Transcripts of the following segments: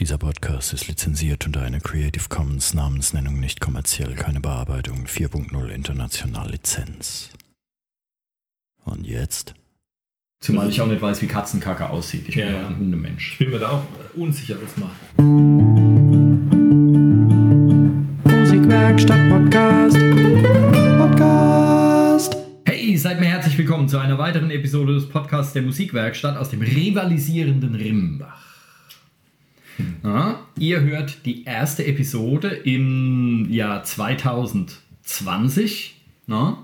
Dieser Podcast ist lizenziert unter einer Creative Commons Namensnennung nicht kommerziell, keine Bearbeitung 4.0 international Lizenz. Und jetzt? Zumal ich auch nicht weiß, wie Katzenkacke aussieht. Ich bin Ja, ein Hundemensch. Ich bin mir da auch unsicher, was macht. Musikwerkstatt Podcast. Podcast. Hey, seid mir herzlich willkommen zu einer weiteren Episode des Podcasts der Musikwerkstatt aus dem rivalisierenden Rimbach. Ja, ihr hört die erste Episode im Jahr 2020. Na?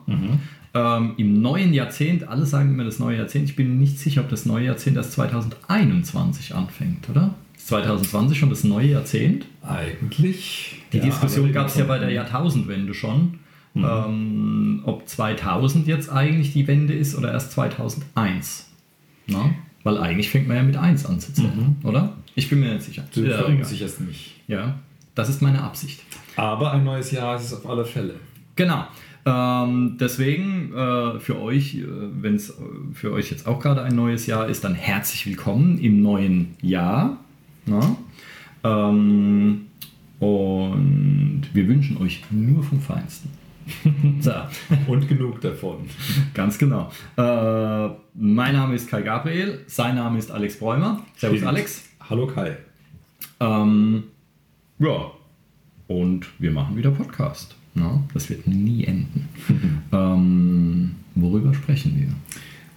Ähm, Im neuen Jahrzehnt, alle sagen immer das neue Jahrzehnt. Ich bin nicht sicher, ob das neue Jahrzehnt erst 2021 anfängt, oder? Ist 2020 schon das neue Jahrzehnt? Eigentlich. Die ja, Diskussion gab es ja bei der Jahrtausendwende schon. Ähm, ob 2000 jetzt eigentlich die Wende ist oder erst 2001. Na? Weil eigentlich fängt man ja mit 1 an zu zählen, oder? Ich bin mir nicht sicher. Du Ja, verunsicherst mich. ja, das ist meine Absicht. Aber ein neues Jahr ist es auf alle Fälle. Genau. Ähm, deswegen äh, für euch, wenn es für euch jetzt auch gerade ein neues Jahr ist, dann herzlich willkommen im neuen Jahr. Na? Ähm, und wir wünschen euch nur vom Feinsten. so, Und genug davon. ganz genau. Äh, mein Name ist Kai Gabriel, sein Name ist Alex Bräumer. Servus Stimmt. Alex. Hallo Kai. Ähm, ja, und wir machen wieder Podcast. Na? Das wird nie enden. ähm, worüber sprechen wir?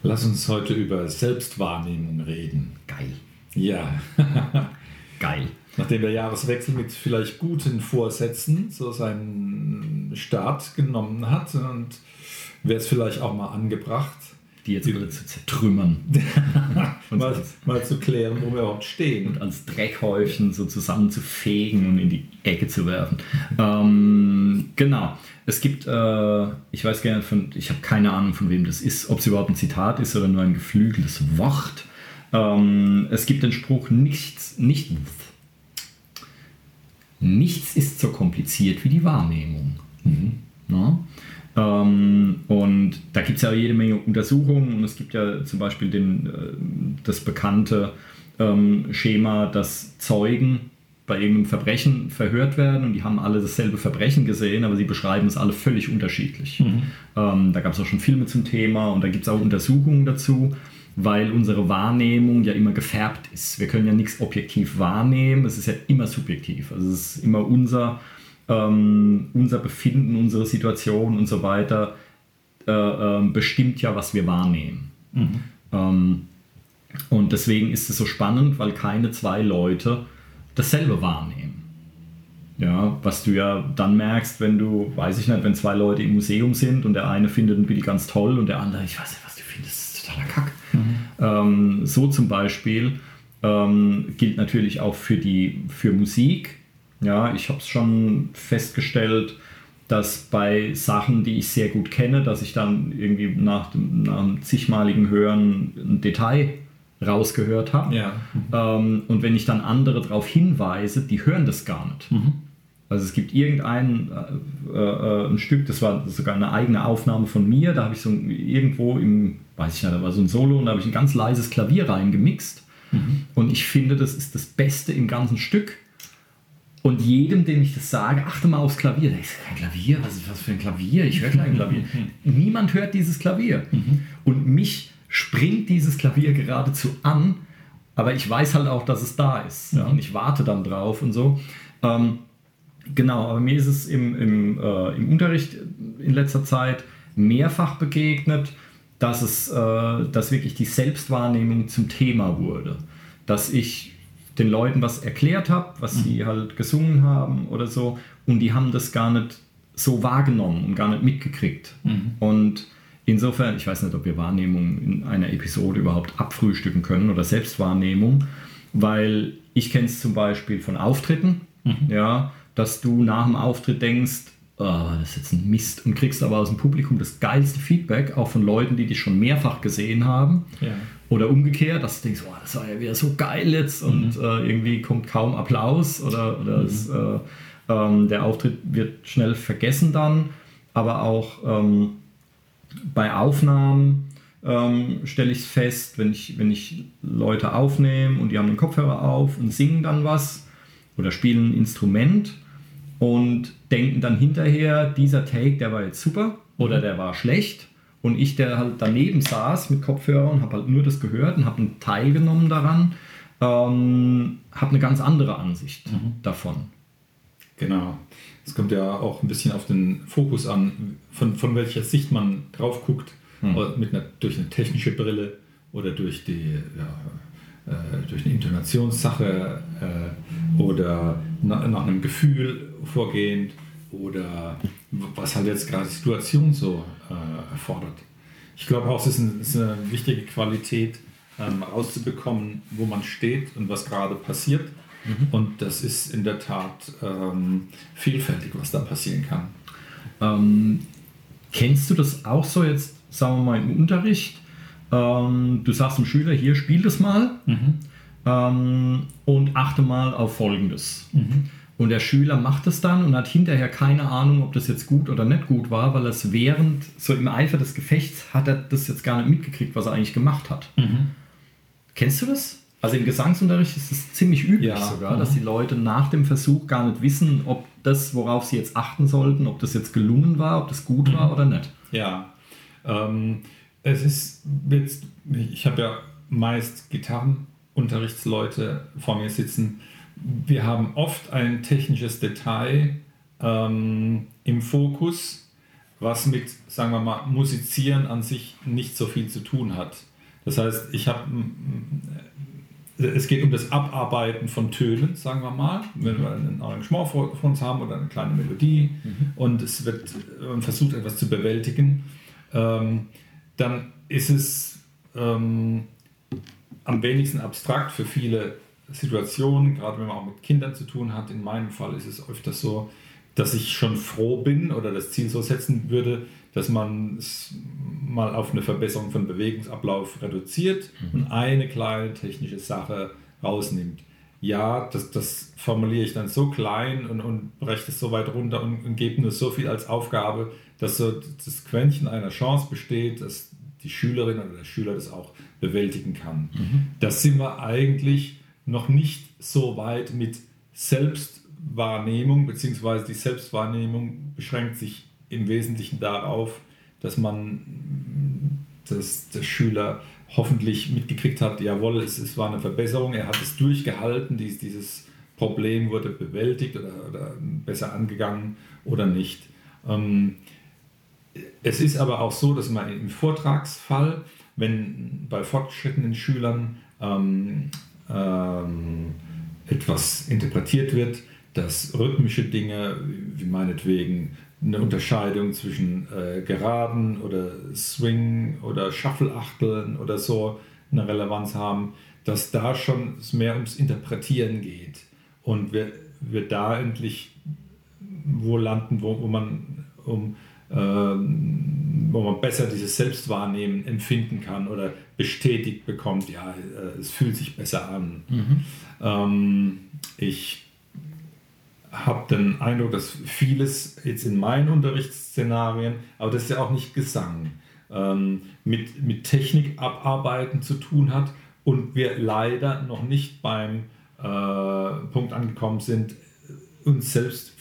Lass uns heute über Selbstwahrnehmung reden. Geil. Ja. Geil. Nachdem der Jahreswechsel mit vielleicht guten Vorsätzen so seinen Start genommen hat und wäre es vielleicht auch mal angebracht, Die jetzt alle zu zertrümmern mal, mal zu klären, wo wir überhaupt stehen. und als Dreckhäufchen so zusammenzufegen und in die Ecke zu werfen. Ähm, genau. Es gibt, äh, ich weiß gerne von, ich habe keine Ahnung von wem das ist, ob es überhaupt ein Zitat ist oder nur ein geflügeltes Wort. Ähm, es gibt den Spruch, nichts, nicht, nichts ist so kompliziert wie die Wahrnehmung. Ne? Ähm, und da gibt es ja jede Menge Untersuchungen und es gibt ja zum Beispiel den, äh, das bekannte ähm, Schema, dass Zeugen bei irgendeinem Verbrechen verhört werden und die haben alle dasselbe Verbrechen gesehen, aber sie beschreiben es alle völlig unterschiedlich. Ähm, da gab es auch schon Filme zum Thema und da gibt es auch Untersuchungen dazu, weil unsere Wahrnehmung ja immer gefärbt ist. Wir können ja nichts objektiv wahrnehmen, es ist ja immer subjektiv. Also es ist immer unser, ähm, unser Befinden, unsere Situation und so weiter äh, ähm, bestimmt ja, was wir wahrnehmen. Ähm, und deswegen ist es so spannend, weil keine zwei Leute dasselbe wahrnehmen. Ja, was du ja dann merkst, wenn du, weiß ich nicht, wenn zwei Leute im Museum sind und der eine findet ein Bild ganz toll und der andere, ich weiß nicht, was du findest, das ist totaler Kack. Ähm, so zum Beispiel ähm, gilt natürlich auch für die für Musik. Ja, ich habe es schon festgestellt, dass bei Sachen, die ich sehr gut kenne, dass ich dann irgendwie nach, dem- nach einem zigmaligen Hören ein Detail rausgehört habe. Ja. Ähm, und wenn ich dann andere darauf hinweise, die hören das gar nicht. Also es gibt irgendein äh, äh, ein Stück, das war sogar eine eigene Aufnahme von mir, da habe ich so ein- irgendwo im, weiß ich nicht, da war so ein Solo und da habe ich ein ganz leises Klavier reingemixt. Und ich finde, das ist das Beste im ganzen Stück. Und jedem, dem ich das sage, achte mal aufs Klavier. Da ist kein Klavier, was ist was für ein Klavier? Ich höre kein Klavier. Niemand hört dieses Klavier. Und mich springt dieses Klavier geradezu an, aber ich weiß halt auch, dass es da ist. Ja, und ich warte dann drauf und so. Ähm, genau, aber mir ist es im, im, äh, im Unterricht in letzter Zeit mehrfach begegnet, dass es, äh, dass wirklich die Selbstwahrnehmung zum Thema wurde. Dass ich den Leuten was erklärt habe, was sie halt gesungen haben oder so, und die haben das gar nicht so wahrgenommen und gar nicht mitgekriegt. Und insofern, ich weiß nicht, ob wir Wahrnehmung in einer Episode überhaupt abfrühstücken können oder Selbstwahrnehmung, weil ich kenne es zum Beispiel von Auftritten, ja, dass du nach dem Auftritt denkst, oh, das ist jetzt ein Mist und kriegst aber aus dem Publikum das geilste Feedback, auch von Leuten, die dich schon mehrfach gesehen haben. Ja. Oder umgekehrt, dass du denkst, oh, das war ja wieder so geil jetzt und äh, irgendwie kommt kaum Applaus oder, oder es, äh, ähm, der Auftritt wird schnell vergessen dann. Aber auch ähm, bei Aufnahmen ähm, stelle ich es fest, wenn ich, wenn ich Leute aufnehme und die haben den Kopfhörer auf und singen dann was oder spielen ein Instrument und denken dann hinterher, dieser Take, der war jetzt super oder der war schlecht. Und ich, der halt daneben saß mit Kopfhörern, habe halt nur das gehört und habe einen teilgenommen daran, ähm, habe eine ganz andere Ansicht mhm. davon. Genau. Es kommt ja auch ein bisschen auf den Fokus an, von, von welcher Sicht man drauf guckt. Mhm. Mit einer, durch eine technische Brille oder durch die ja, äh, durch eine Intonationssache äh, oder na, nach einem Gefühl vorgehend oder was halt jetzt gerade die Situation so äh, erfordert. Ich glaube auch, es ist, ein, ist, eine wichtige Qualität, ähm, rauszubekommen, wo man steht und was gerade passiert. Mhm. Und das ist in der Tat ähm, vielfältig, was da passieren kann. Ähm, kennst du das auch so jetzt, sagen wir mal, im Unterricht? Ähm, du sagst dem Schüler, hier spiel das mal mhm. Ähm, und achte mal auf Folgendes. Mhm. Und der Schüler macht es dann und hat hinterher keine Ahnung, ob das jetzt gut oder nicht gut war, weil es während, so im Eifer des Gefechts, hat er das jetzt gar nicht mitgekriegt, was er eigentlich gemacht hat. Mhm. Kennst du das? Also im Gesangsunterricht ist es ziemlich üblich ja. sogar, mhm. dass die Leute nach dem Versuch gar nicht wissen, ob das, worauf sie jetzt achten sollten, ob das jetzt gelungen war, ob das gut mhm. war oder nicht. Ja, ähm, es ist jetzt, ich habe ja meist Gitarrenunterrichtsleute vor mir sitzen, wir haben oft ein technisches Detail ähm, im Fokus, was mit, sagen wir mal, Musizieren an sich nicht so viel zu tun hat. Das heißt, ich habe, es geht um das Abarbeiten von Tönen, sagen wir mal, wenn wir ein Arrangement vor, uns haben oder eine kleine Melodie mhm. und es wird man versucht, etwas zu bewältigen, ähm, dann ist es ähm, am wenigsten abstrakt für viele Situationen, gerade wenn man auch mit Kindern zu tun hat. In meinem Fall ist es öfters so, dass ich schon froh bin oder das Ziel so setzen würde, dass man es mal auf eine Verbesserung von Bewegungsablauf reduziert mhm. und eine kleine technische Sache rausnimmt. Ja, das, das formuliere ich dann so klein und, und breche es so weit runter und, und gebe nur so viel als Aufgabe, dass so das Quäntchen einer Chance besteht, dass die Schülerin oder der Schüler das auch bewältigen kann. Mhm. Das sind wir eigentlich noch nicht so weit mit Selbstwahrnehmung, beziehungsweise die Selbstwahrnehmung beschränkt sich im Wesentlichen darauf, dass man, dass der Schüler hoffentlich mitgekriegt hat, jawohl, es, es war eine Verbesserung, er hat es durchgehalten, dies, dieses Problem wurde bewältigt oder, oder besser angegangen oder nicht. Ähm, es ist aber auch so, dass man im Vortragsfall, wenn bei fortgeschrittenen Schülern ähm, ähm, etwas interpretiert wird, dass rhythmische Dinge, wie meinetwegen eine Unterscheidung zwischen äh, Geraden oder Swing oder Shuffle-Achteln oder so eine Relevanz haben, dass da schon mehr ums Interpretieren geht. Und wir, wir da endlich wo landen, wo, wo man um wo man besser dieses Selbstwahrnehmen empfinden kann oder bestätigt bekommt, ja, äh, es fühlt sich besser an. Mhm. Ähm, ich habe den Eindruck, dass vieles jetzt in meinen Unterrichtsszenarien, aber das ist ja auch nicht Gesang, ähm, mit, mit Technik abarbeiten zu tun hat und wir leider noch nicht beim äh, Punkt angekommen sind, uns selbst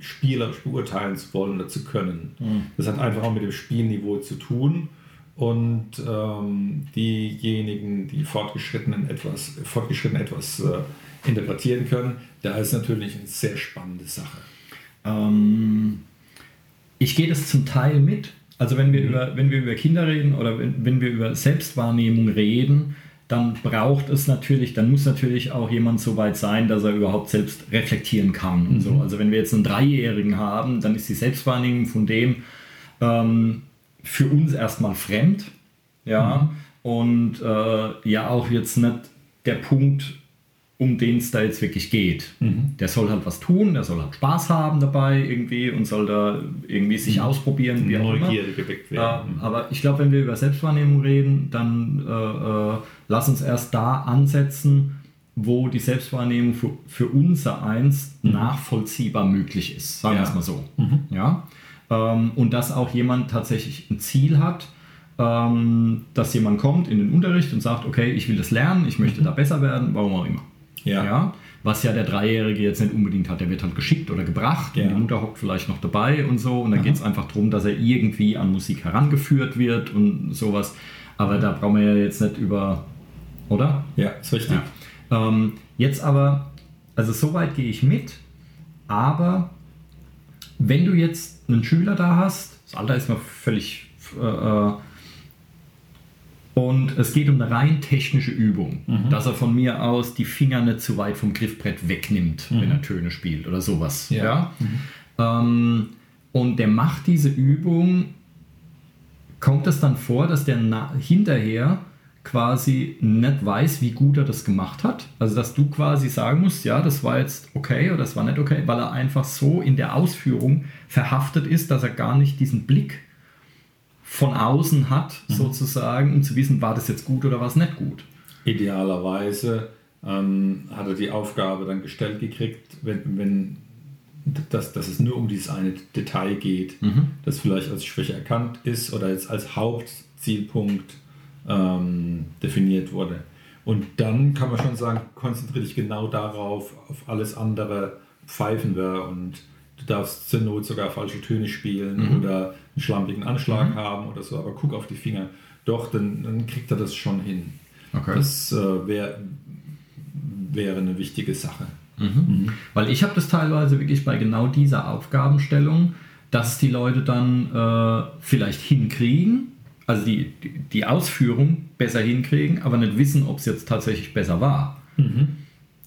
spielerisch beurteilen zu wollen oder zu können. Mhm. Das hat einfach auch mit dem Spielniveau zu tun. Und ähm, diejenigen, die fortgeschritten etwas, fortgeschritten etwas äh, interpretieren können, da ist natürlich eine sehr spannende Sache. Ähm, ich gehe das zum Teil mit. Also wenn wir, mhm. über, wenn wir über Kinder reden oder wenn, wenn wir über Selbstwahrnehmung reden, dann braucht es natürlich, dann muss natürlich auch jemand so weit sein, dass er überhaupt selbst reflektieren kann. Und so. Mhm. Also wenn wir jetzt einen Dreijährigen haben, dann ist die Selbstwahrnehmung von dem ähm, für uns erstmal fremd. Ja. Mhm. Und äh, ja auch jetzt nicht der Punkt, um den es da jetzt wirklich geht. Mhm. Der soll halt was tun, der soll halt Spaß haben dabei irgendwie und soll da irgendwie sich mhm. ausprobieren. Wie Neugierde geweckt werden. Äh, aber ich glaube, wenn wir über Selbstwahrnehmung reden, dann äh, äh, lass uns erst da ansetzen, wo die Selbstwahrnehmung für, für unser Eins mhm. nachvollziehbar möglich ist. Sagen wir es mal so. Mhm. Ja? Ähm, und dass auch jemand tatsächlich ein Ziel hat, ähm, dass jemand kommt in den Unterricht und sagt, okay, ich will das lernen, ich möchte mhm. da besser werden, warum auch immer. Ja. ja. was ja der Dreijährige jetzt nicht unbedingt hat. Der wird halt geschickt oder gebracht Ja. und die Mutter hockt vielleicht noch dabei und so. Und dann geht es einfach darum, dass er irgendwie an Musik herangeführt wird und sowas. Aber da brauchen wir ja jetzt nicht über, oder? Ja, ist richtig. Ja. Ähm, jetzt aber, also soweit gehe ich mit, aber wenn du jetzt einen Schüler da hast, das Alter ist noch völlig äh, äh, und es geht um eine rein technische Übung, dass er von mir aus die Finger nicht zu weit vom Griffbrett wegnimmt, wenn er Töne spielt oder sowas. Ja. Ja? Ähm, und der macht diese Übung, kommt es dann vor, dass der na hinterher quasi nicht weiß, wie gut er das gemacht hat. Also dass du quasi sagen musst, ja, das war jetzt okay oder das war nicht okay, weil er einfach so in der Ausführung verhaftet ist, dass er gar nicht diesen Blick von außen hat, sozusagen, um zu wissen, war das jetzt gut oder war es nicht gut. Idealerweise ähm, hat er die Aufgabe dann gestellt gekriegt, wenn, wenn dass, dass es nur um dieses eine Detail geht, das vielleicht als Schwäche erkannt ist oder jetzt als Hauptzielpunkt ähm, definiert wurde. Und dann kann man schon sagen, konzentriere dich genau darauf, auf alles andere pfeifen wir und du darfst zur Not sogar falsche Töne spielen oder einen schlampigen Anschlag haben oder so, aber guck auf die Finger. Doch, dann, dann kriegt er das schon hin. Okay. Das äh, wär, wäre eine wichtige Sache. Weil ich habe das teilweise wirklich bei genau dieser Aufgabenstellung, dass die Leute dann äh, vielleicht hinkriegen, also die, die, Ausführung besser hinkriegen, aber nicht wissen, ob es jetzt tatsächlich besser war.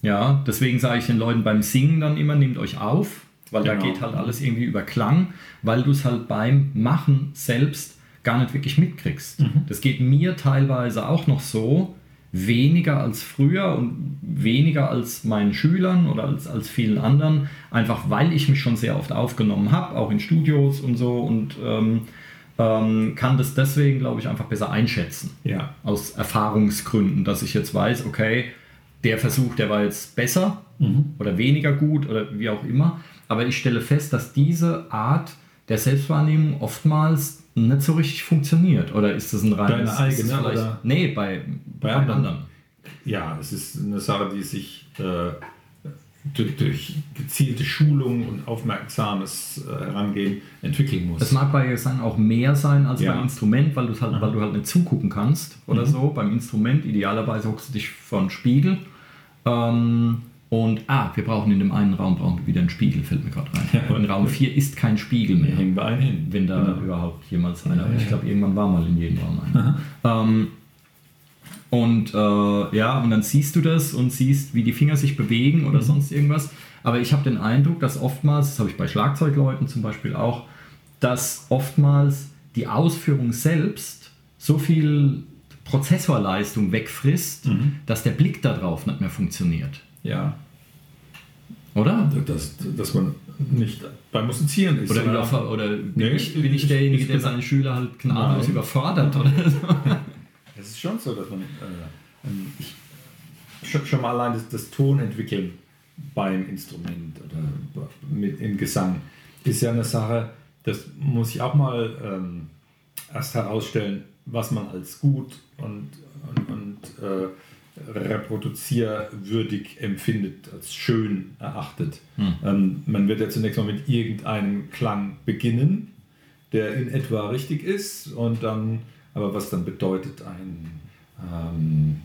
Ja, deswegen sage ich den Leuten beim Singen dann immer, nehmt euch auf, weil da Genau. geht halt alles irgendwie über Klang, weil du es halt beim Machen selbst gar nicht wirklich mitkriegst. Das geht mir teilweise auch noch so, weniger als früher und weniger als meinen Schülern oder als, als vielen anderen, einfach weil ich mich schon sehr oft aufgenommen habe, auch in Studios und so und ähm, ähm, kann das deswegen, glaube ich, einfach besser einschätzen Ja. aus Erfahrungsgründen, dass ich jetzt weiß, okay, der Versuch, der war jetzt besser oder weniger gut oder wie auch immer. Aber ich stelle fest, dass diese Art der Selbstwahrnehmung oftmals nicht so richtig funktioniert. Oder ist das ein reines... Deine eigene, oder? Nee, bei, bei, Bei anderen. anderen. Ja, es ist eine Sache, die sich äh, durch, durch gezielte Schulung und aufmerksames äh, Herangehen entwickeln muss. Es mag bei Gesang auch mehr sein als Ja. beim Instrument, weil, halt, weil du halt nicht zugucken kannst oder so. Beim Instrument idealerweise hockst du dich vor einen Spiegel. Ähm, und, ah, wir brauchen in dem einen Raum brauchen wir wieder einen Spiegel, fällt mir gerade rein. Ja. in Raum 4 ist kein Spiegel mehr. hängen wir einen hin. Wenn da Genau. überhaupt jemals einer, Ja, ich glaube, irgendwann war mal in jedem Raum einer. Ähm, und äh, ja, und dann siehst du das und siehst, wie die Finger sich bewegen Mhm. oder sonst irgendwas. Aber ich habe den Eindruck, dass oftmals, das habe ich bei Schlagzeugleuten zum Beispiel auch, dass oftmals die Ausführung selbst so viel Prozessorleistung wegfrisst, Mhm. dass der Blick darauf nicht mehr funktioniert. Ja, Oder? dass, dass man nicht beim Musizieren ist. Oder, überfor- oder bin, Nee, ich, bin ich derjenige, ich der seine Schüler halt gnadenlos überfordert? Oder so? Es ist schon so, dass man äh, ähm, schon mal allein das, das Ton entwickeln beim Instrument oder mit, im Gesang ist ja eine Sache, das muss ich auch mal ähm, erst herausstellen, was man als gut und, und, und äh, reproduzierwürdig empfindet, als schön erachtet. Ähm, man wird ja zunächst mal mit irgendeinem Klang beginnen, der in etwa richtig ist und dann, aber was dann bedeutet, ein, ähm,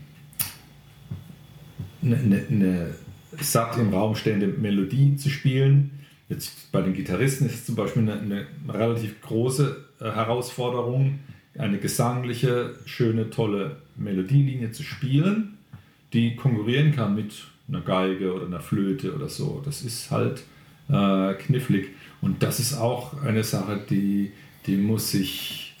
eine, eine, eine satt im Raum stehende Melodie zu spielen. Jetzt bei den Gitarristen ist es zum Beispiel eine, eine relativ große äh, Herausforderung, eine gesangliche, schöne, tolle Melodielinie zu spielen, die konkurrieren kann mit einer Geige oder einer Flöte oder so. Das ist halt äh, knifflig. Und das ist auch eine Sache, die, die muss sich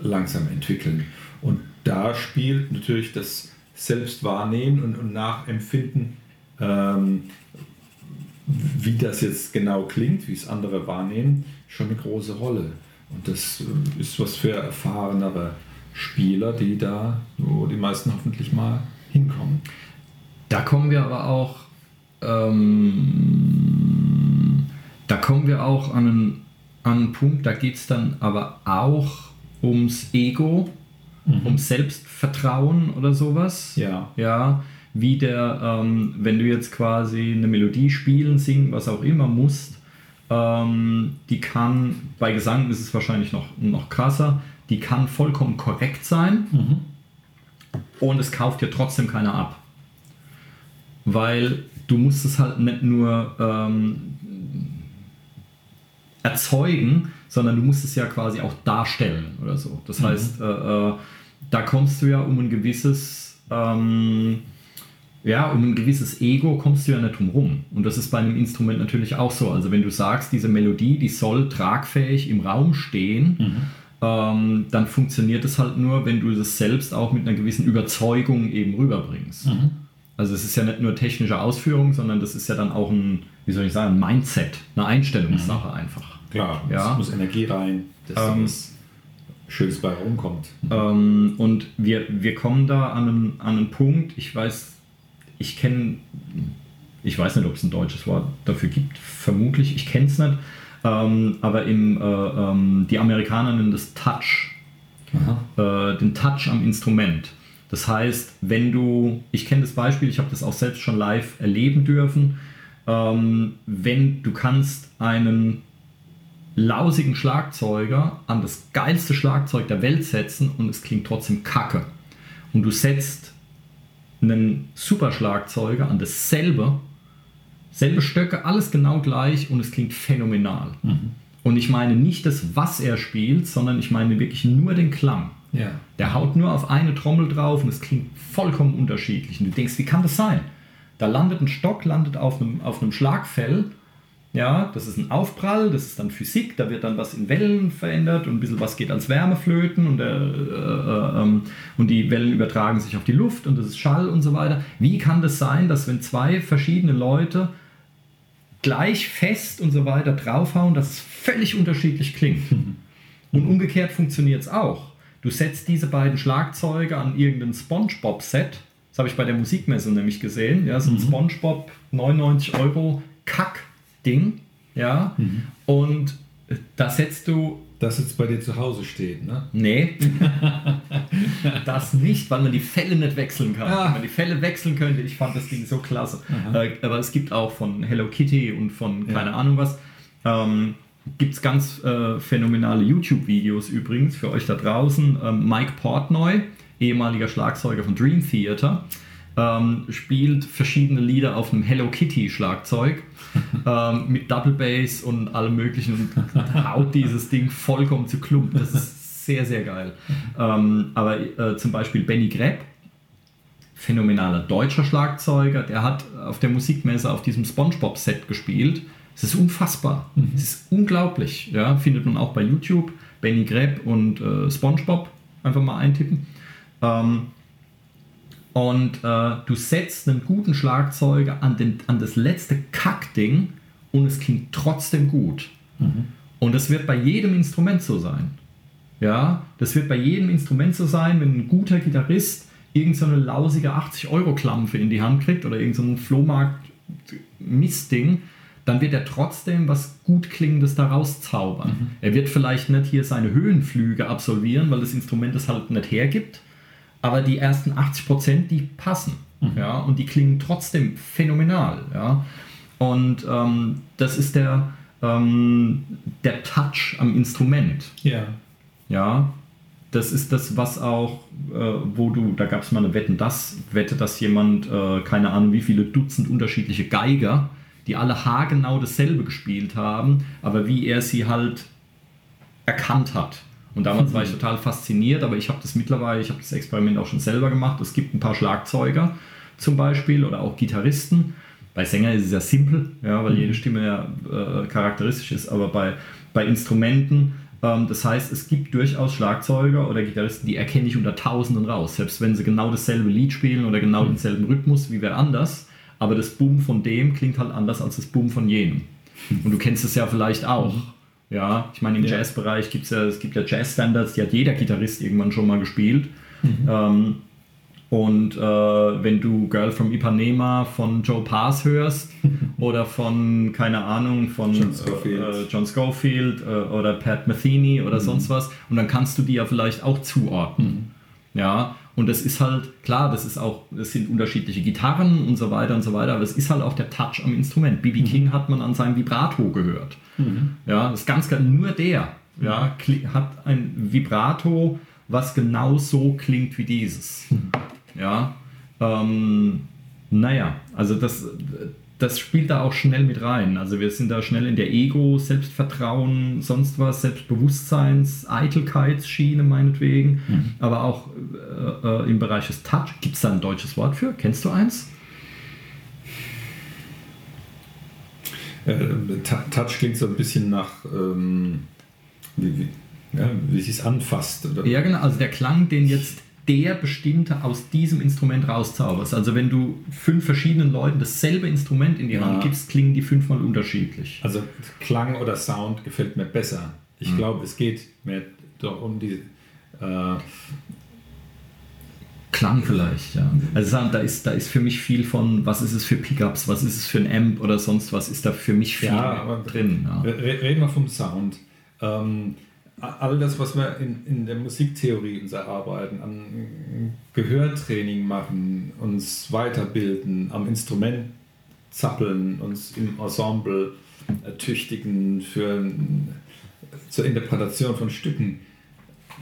langsam entwickeln. Und da spielt natürlich das Selbstwahrnehmen und, und Nachempfinden, ähm, wie das jetzt genau klingt, wie es andere wahrnehmen, schon eine große Rolle. Und das äh, ist was für erfahrenere Spieler, die da, wo die meisten hoffentlich mal hinkommen. Da kommen wir aber auch, ähm, da kommen wir auch an einen, an einen Punkt, da geht es dann aber auch ums Ego, ums Selbstvertrauen oder sowas. Ja. Ja, wie der, ähm, wenn du jetzt quasi eine Melodie spielen, singen, was auch immer musst, ähm, die kann, bei Gesang ist es wahrscheinlich noch, noch krasser, die kann vollkommen korrekt sein Mhm. Und es kauft dir trotzdem keiner ab. Weil du musst es halt nicht nur ähm, erzeugen, sondern du musst es ja quasi auch darstellen oder so. Das heißt, äh, äh, da kommst du ja um ein gewisses, ähm, ja, um ein gewisses Ego kommst du ja nicht drum rum. Und das ist bei einem Instrument natürlich auch so. Also wenn du sagst, diese Melodie, die soll tragfähig im Raum stehen, ähm, dann funktioniert es halt nur, wenn du das selbst auch mit einer gewissen Überzeugung eben rüberbringst. Also es ist ja nicht nur technische Ausführung, sondern das ist ja dann auch ein, wie soll ich sagen, ein Mindset, eine Einstellungssache einfach. Klar, Ja. es muss Energie rein, dass Ähm, das Schönes bei rumkommt. Ähm, und wir, wir kommen da an einen, an einen Punkt, ich weiß, ich kenne, ich weiß nicht, ob es ein deutsches Wort dafür gibt, vermutlich, ich kenne es nicht, ähm, aber im, äh, ähm, die Amerikaner nennen das Touch, äh, den Touch am Instrument. Das heißt, wenn du, ich kenne das Beispiel, ich habe das auch selbst schon live erleben dürfen, ähm, wenn du kannst einen lausigen Schlagzeuger an das geilste Schlagzeug der Welt setzen und es klingt trotzdem kacke. Und du setzt einen Superschlagzeuger an dasselbe, selbe Stöcke, alles genau gleich und es klingt phänomenal. Und ich meine nicht das, was er spielt, sondern ich meine wirklich nur den Klang. Ja. Der haut nur auf eine Trommel drauf und es klingt vollkommen unterschiedlich. Und du denkst, wie kann das sein? Da landet ein Stock, landet auf einem, auf einem Schlagfell. Ja, das ist ein Aufprall, das ist dann Physik, da wird dann was in Wellen verändert und ein bisschen was geht als Wärmeflöten und, der, äh, äh, ähm, und die Wellen übertragen sich auf die Luft und das ist Schall und so weiter. Wie kann das sein, dass wenn zwei verschiedene Leute gleich fest und so weiter draufhauen, dass es völlig unterschiedlich klingt? Und umgekehrt funktioniert es auch. Du setzt diese beiden Schlagzeuge an irgendein SpongeBob-Set. Das habe ich bei der Musikmesse nämlich gesehen. Ja, so ein SpongeBob 99 Euro Kack-Ding. Ja, und äh, da setzt du. Das jetzt bei dir zu Hause steht, ne? Nee, das nicht, weil man die Fälle nicht wechseln kann. Ah. Wenn man die Fälle wechseln könnte, ich fand das Ding so klasse. Äh, aber es gibt auch von Hello Kitty und von keine Ahnung was. Ähm, Gibt es ganz äh, phänomenale YouTube-Videos übrigens für euch da draußen. Ähm, Mike Portnoy, ehemaliger Schlagzeuger von Dream Theater, ähm, spielt verschiedene Lieder auf einem Hello Kitty Schlagzeug ähm, mit Double Bass und allem möglichen und haut dieses Ding vollkommen zu Klump. Das ist sehr, sehr geil. Ähm, aber äh, zum Beispiel Benny Greb, phänomenaler deutscher Schlagzeuger, der hat auf der Musikmesse auf diesem SpongeBob-Set gespielt. Es ist unfassbar. Es ist unglaublich. Ja, findet man auch bei YouTube. Benny Greb und äh, SpongeBob einfach mal eintippen. Ähm, und äh, du setzt einen guten Schlagzeuger an, den, an das letzte Kackding und es klingt trotzdem gut. Und das wird bei jedem Instrument so sein. Ja, das wird bei jedem Instrument so sein, wenn ein guter Gitarrist irgend so lausige 80-Euro-Klampe in die Hand kriegt oder irgend so Flohmarkt-Mistding, dann wird er trotzdem was gut klingendes da rauszaubern. Er wird vielleicht nicht hier seine Höhenflüge absolvieren, weil das Instrument es halt nicht hergibt, aber die ersten 80%, die passen. Ja, und die klingen trotzdem phänomenal. Ja. Und ähm, das ist der, ähm, der Touch am Instrument. Ja. Ja, das ist das, was auch, äh, wo du, da gab es mal eine Wetten, das Wette, dass jemand, äh, keine Ahnung, wie viele Dutzend unterschiedliche Geiger, die alle haargenau dasselbe gespielt haben, aber wie er sie halt erkannt hat. Und damals war ich total fasziniert, aber ich habe das mittlerweile, ich habe das Experiment auch schon selber gemacht. Es gibt ein paar Schlagzeuger zum Beispiel oder auch Gitarristen. Bei Sängern ist es ja simpel, ja, weil jede Stimme ja äh, charakteristisch ist, aber bei, bei Instrumenten, ähm, das heißt, es gibt durchaus Schlagzeuger oder Gitarristen, die erkenne ich unter Tausenden raus, selbst wenn sie genau dasselbe Lied spielen oder genau denselben Rhythmus wie wer anders, aber das Boom von dem klingt halt anders als das Boom von jenem. Und du kennst es ja vielleicht auch. Ja, ich meine, im Ja. Jazzbereich gibt es ja, es gibt ja Jazz-Standards, die hat jeder Gitarrist irgendwann schon mal gespielt. Ähm, und äh, wenn du Girl from Ipanema von Joe Pass hörst oder von, keine Ahnung, von John Scofield. Äh, John Schofield äh, oder Pat Metheny oder sonst was, und dann kannst du die ja vielleicht auch zuordnen. Ja, Und das ist halt, klar, das ist auch, es sind unterschiedliche Gitarren und so weiter und so weiter, aber es ist halt auch der Touch am Instrument. BB King hat man an seinem Vibrato gehört. Ja, das ist ganz klar, nur der ja, hat ein Vibrato, was genau so klingt wie dieses. Ja, ähm, naja, also das, das spielt da auch schnell mit rein. Also wir sind da schnell in der Ego, Selbstvertrauen, sonst was, Selbstbewusstseins, Eitelkeitsschiene meinetwegen, aber auch äh, äh, im Bereich des Touch. Gibt es da ein deutsches Wort für? Kennst du eins? Äh, Touch klingt so ein bisschen nach, ähm, wie, wie, ja, wie es anfasst. Oder? Ja, genau. Also der Klang, den jetzt der bestimmte aus diesem Instrument rauszauberst. Also wenn du fünf verschiedenen Leuten dasselbe Instrument in die Ja. Hand gibst, klingen die fünfmal unterschiedlich. Also Klang oder Sound gefällt mir besser. Ich glaube, es geht mehr darum, die. Äh, Klang vielleicht, ja. Also da ist, da ist für mich viel von, was ist es für Pickups, was ist es für ein Amp oder sonst was, ist da für mich viel Ja, aber drin. Ja. Re- Reden wir vom Sound. Ähm, all das, was wir in, in der Musiktheorie uns erarbeiten, an Gehörtraining machen, uns weiterbilden, am Instrument zappeln, uns im Ensemble ertüchtigen für, zur Interpretation von Stücken,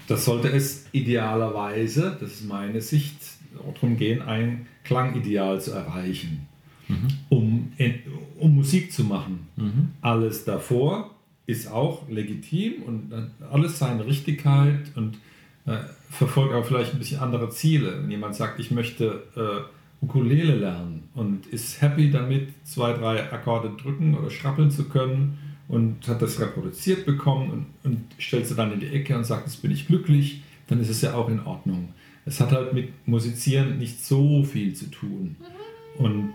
das sollte es idealerweise, das ist meine Sicht, darum gehen, ein Klangideal zu erreichen, um, um Musik zu machen. Alles davor ist auch legitim und alles seine Richtigkeit und äh, verfolgt auch vielleicht ein bisschen andere Ziele. Wenn jemand sagt, ich möchte äh, Ukulele lernen und ist happy damit, zwei, drei Akkorde drücken oder schrappeln zu können und hat das reproduziert bekommen und, und stellt sie dann in die Ecke und sagt, jetzt bin ich glücklich, dann ist es ja auch in Ordnung. Es hat halt mit Musizieren nicht so viel zu tun. Und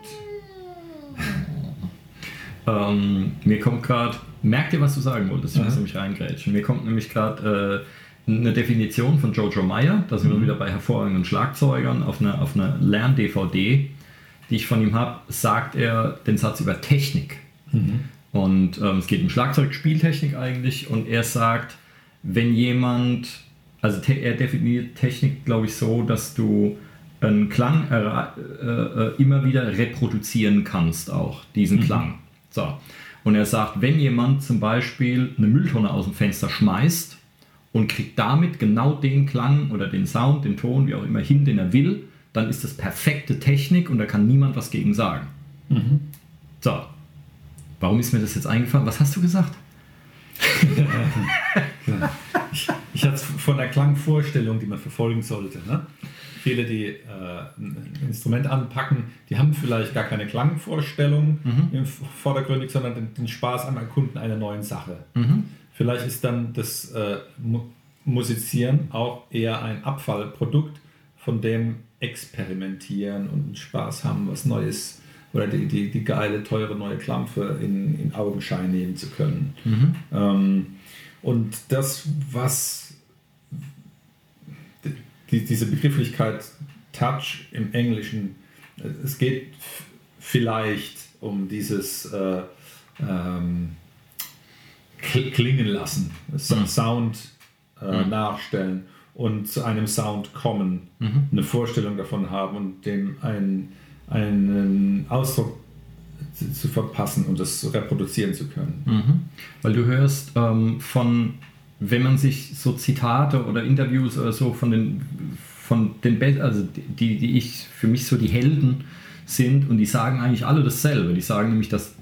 Ähm, mir kommt gerade, merkt ihr, was du sagen wolltest? Ich muss Aha. nämlich reingrätschen. Mir kommt nämlich gerade äh, eine Definition von Jojo Meyer, da sind wir wieder bei hervorragenden Schlagzeugern, auf einer auf eine Lern-DVD, die ich von ihm habe, sagt er den Satz über Technik. Und ähm, es geht um Schlagzeugspieltechnik eigentlich und er sagt, wenn jemand, also er definiert Technik, glaube ich, so, dass du einen Klang äh, äh, immer wieder reproduzieren kannst, auch diesen Klang. So. Und er sagt, wenn jemand zum Beispiel eine Mülltonne aus dem Fenster schmeißt und kriegt damit genau den Klang oder den Sound, den Ton, wie auch immer hin, den er will, dann ist das perfekte Technik und da kann niemand was gegen sagen. So. Warum ist mir das jetzt eingefallen? Was hast du gesagt? Ich hatte es von der Klangvorstellung, die man verfolgen sollte. Ne? Viele, die äh, ein Instrument anpacken, die haben vielleicht gar keine Klangvorstellung im vordergründig, sondern den, den Spaß am Erkunden einer neuen Sache. Vielleicht ist dann das äh, Mu Musizieren auch eher ein Abfallprodukt von dem Experimentieren und Spaß haben, was Neues oder die, die, die geile, teure neue Klampfe in, in Augenschein nehmen zu können. Ähm, und das, was die, diese Begrifflichkeit Touch im Englischen, äh, es geht vielleicht um dieses äh, ähm, kl- klingen lassen, Mhm. Sound äh, nachstellen und zu einem Sound kommen, Mhm. eine Vorstellung davon haben und dem einen, einen Ausdruck zu, zu verpassen und das reproduzieren zu können. Mhm. Weil du hörst ähm, von, wenn man sich so Zitate oder Interviews oder so von den, von den Be also die, die ich für mich so die Helden sind und die sagen eigentlich alle dasselbe. Die sagen nämlich, dass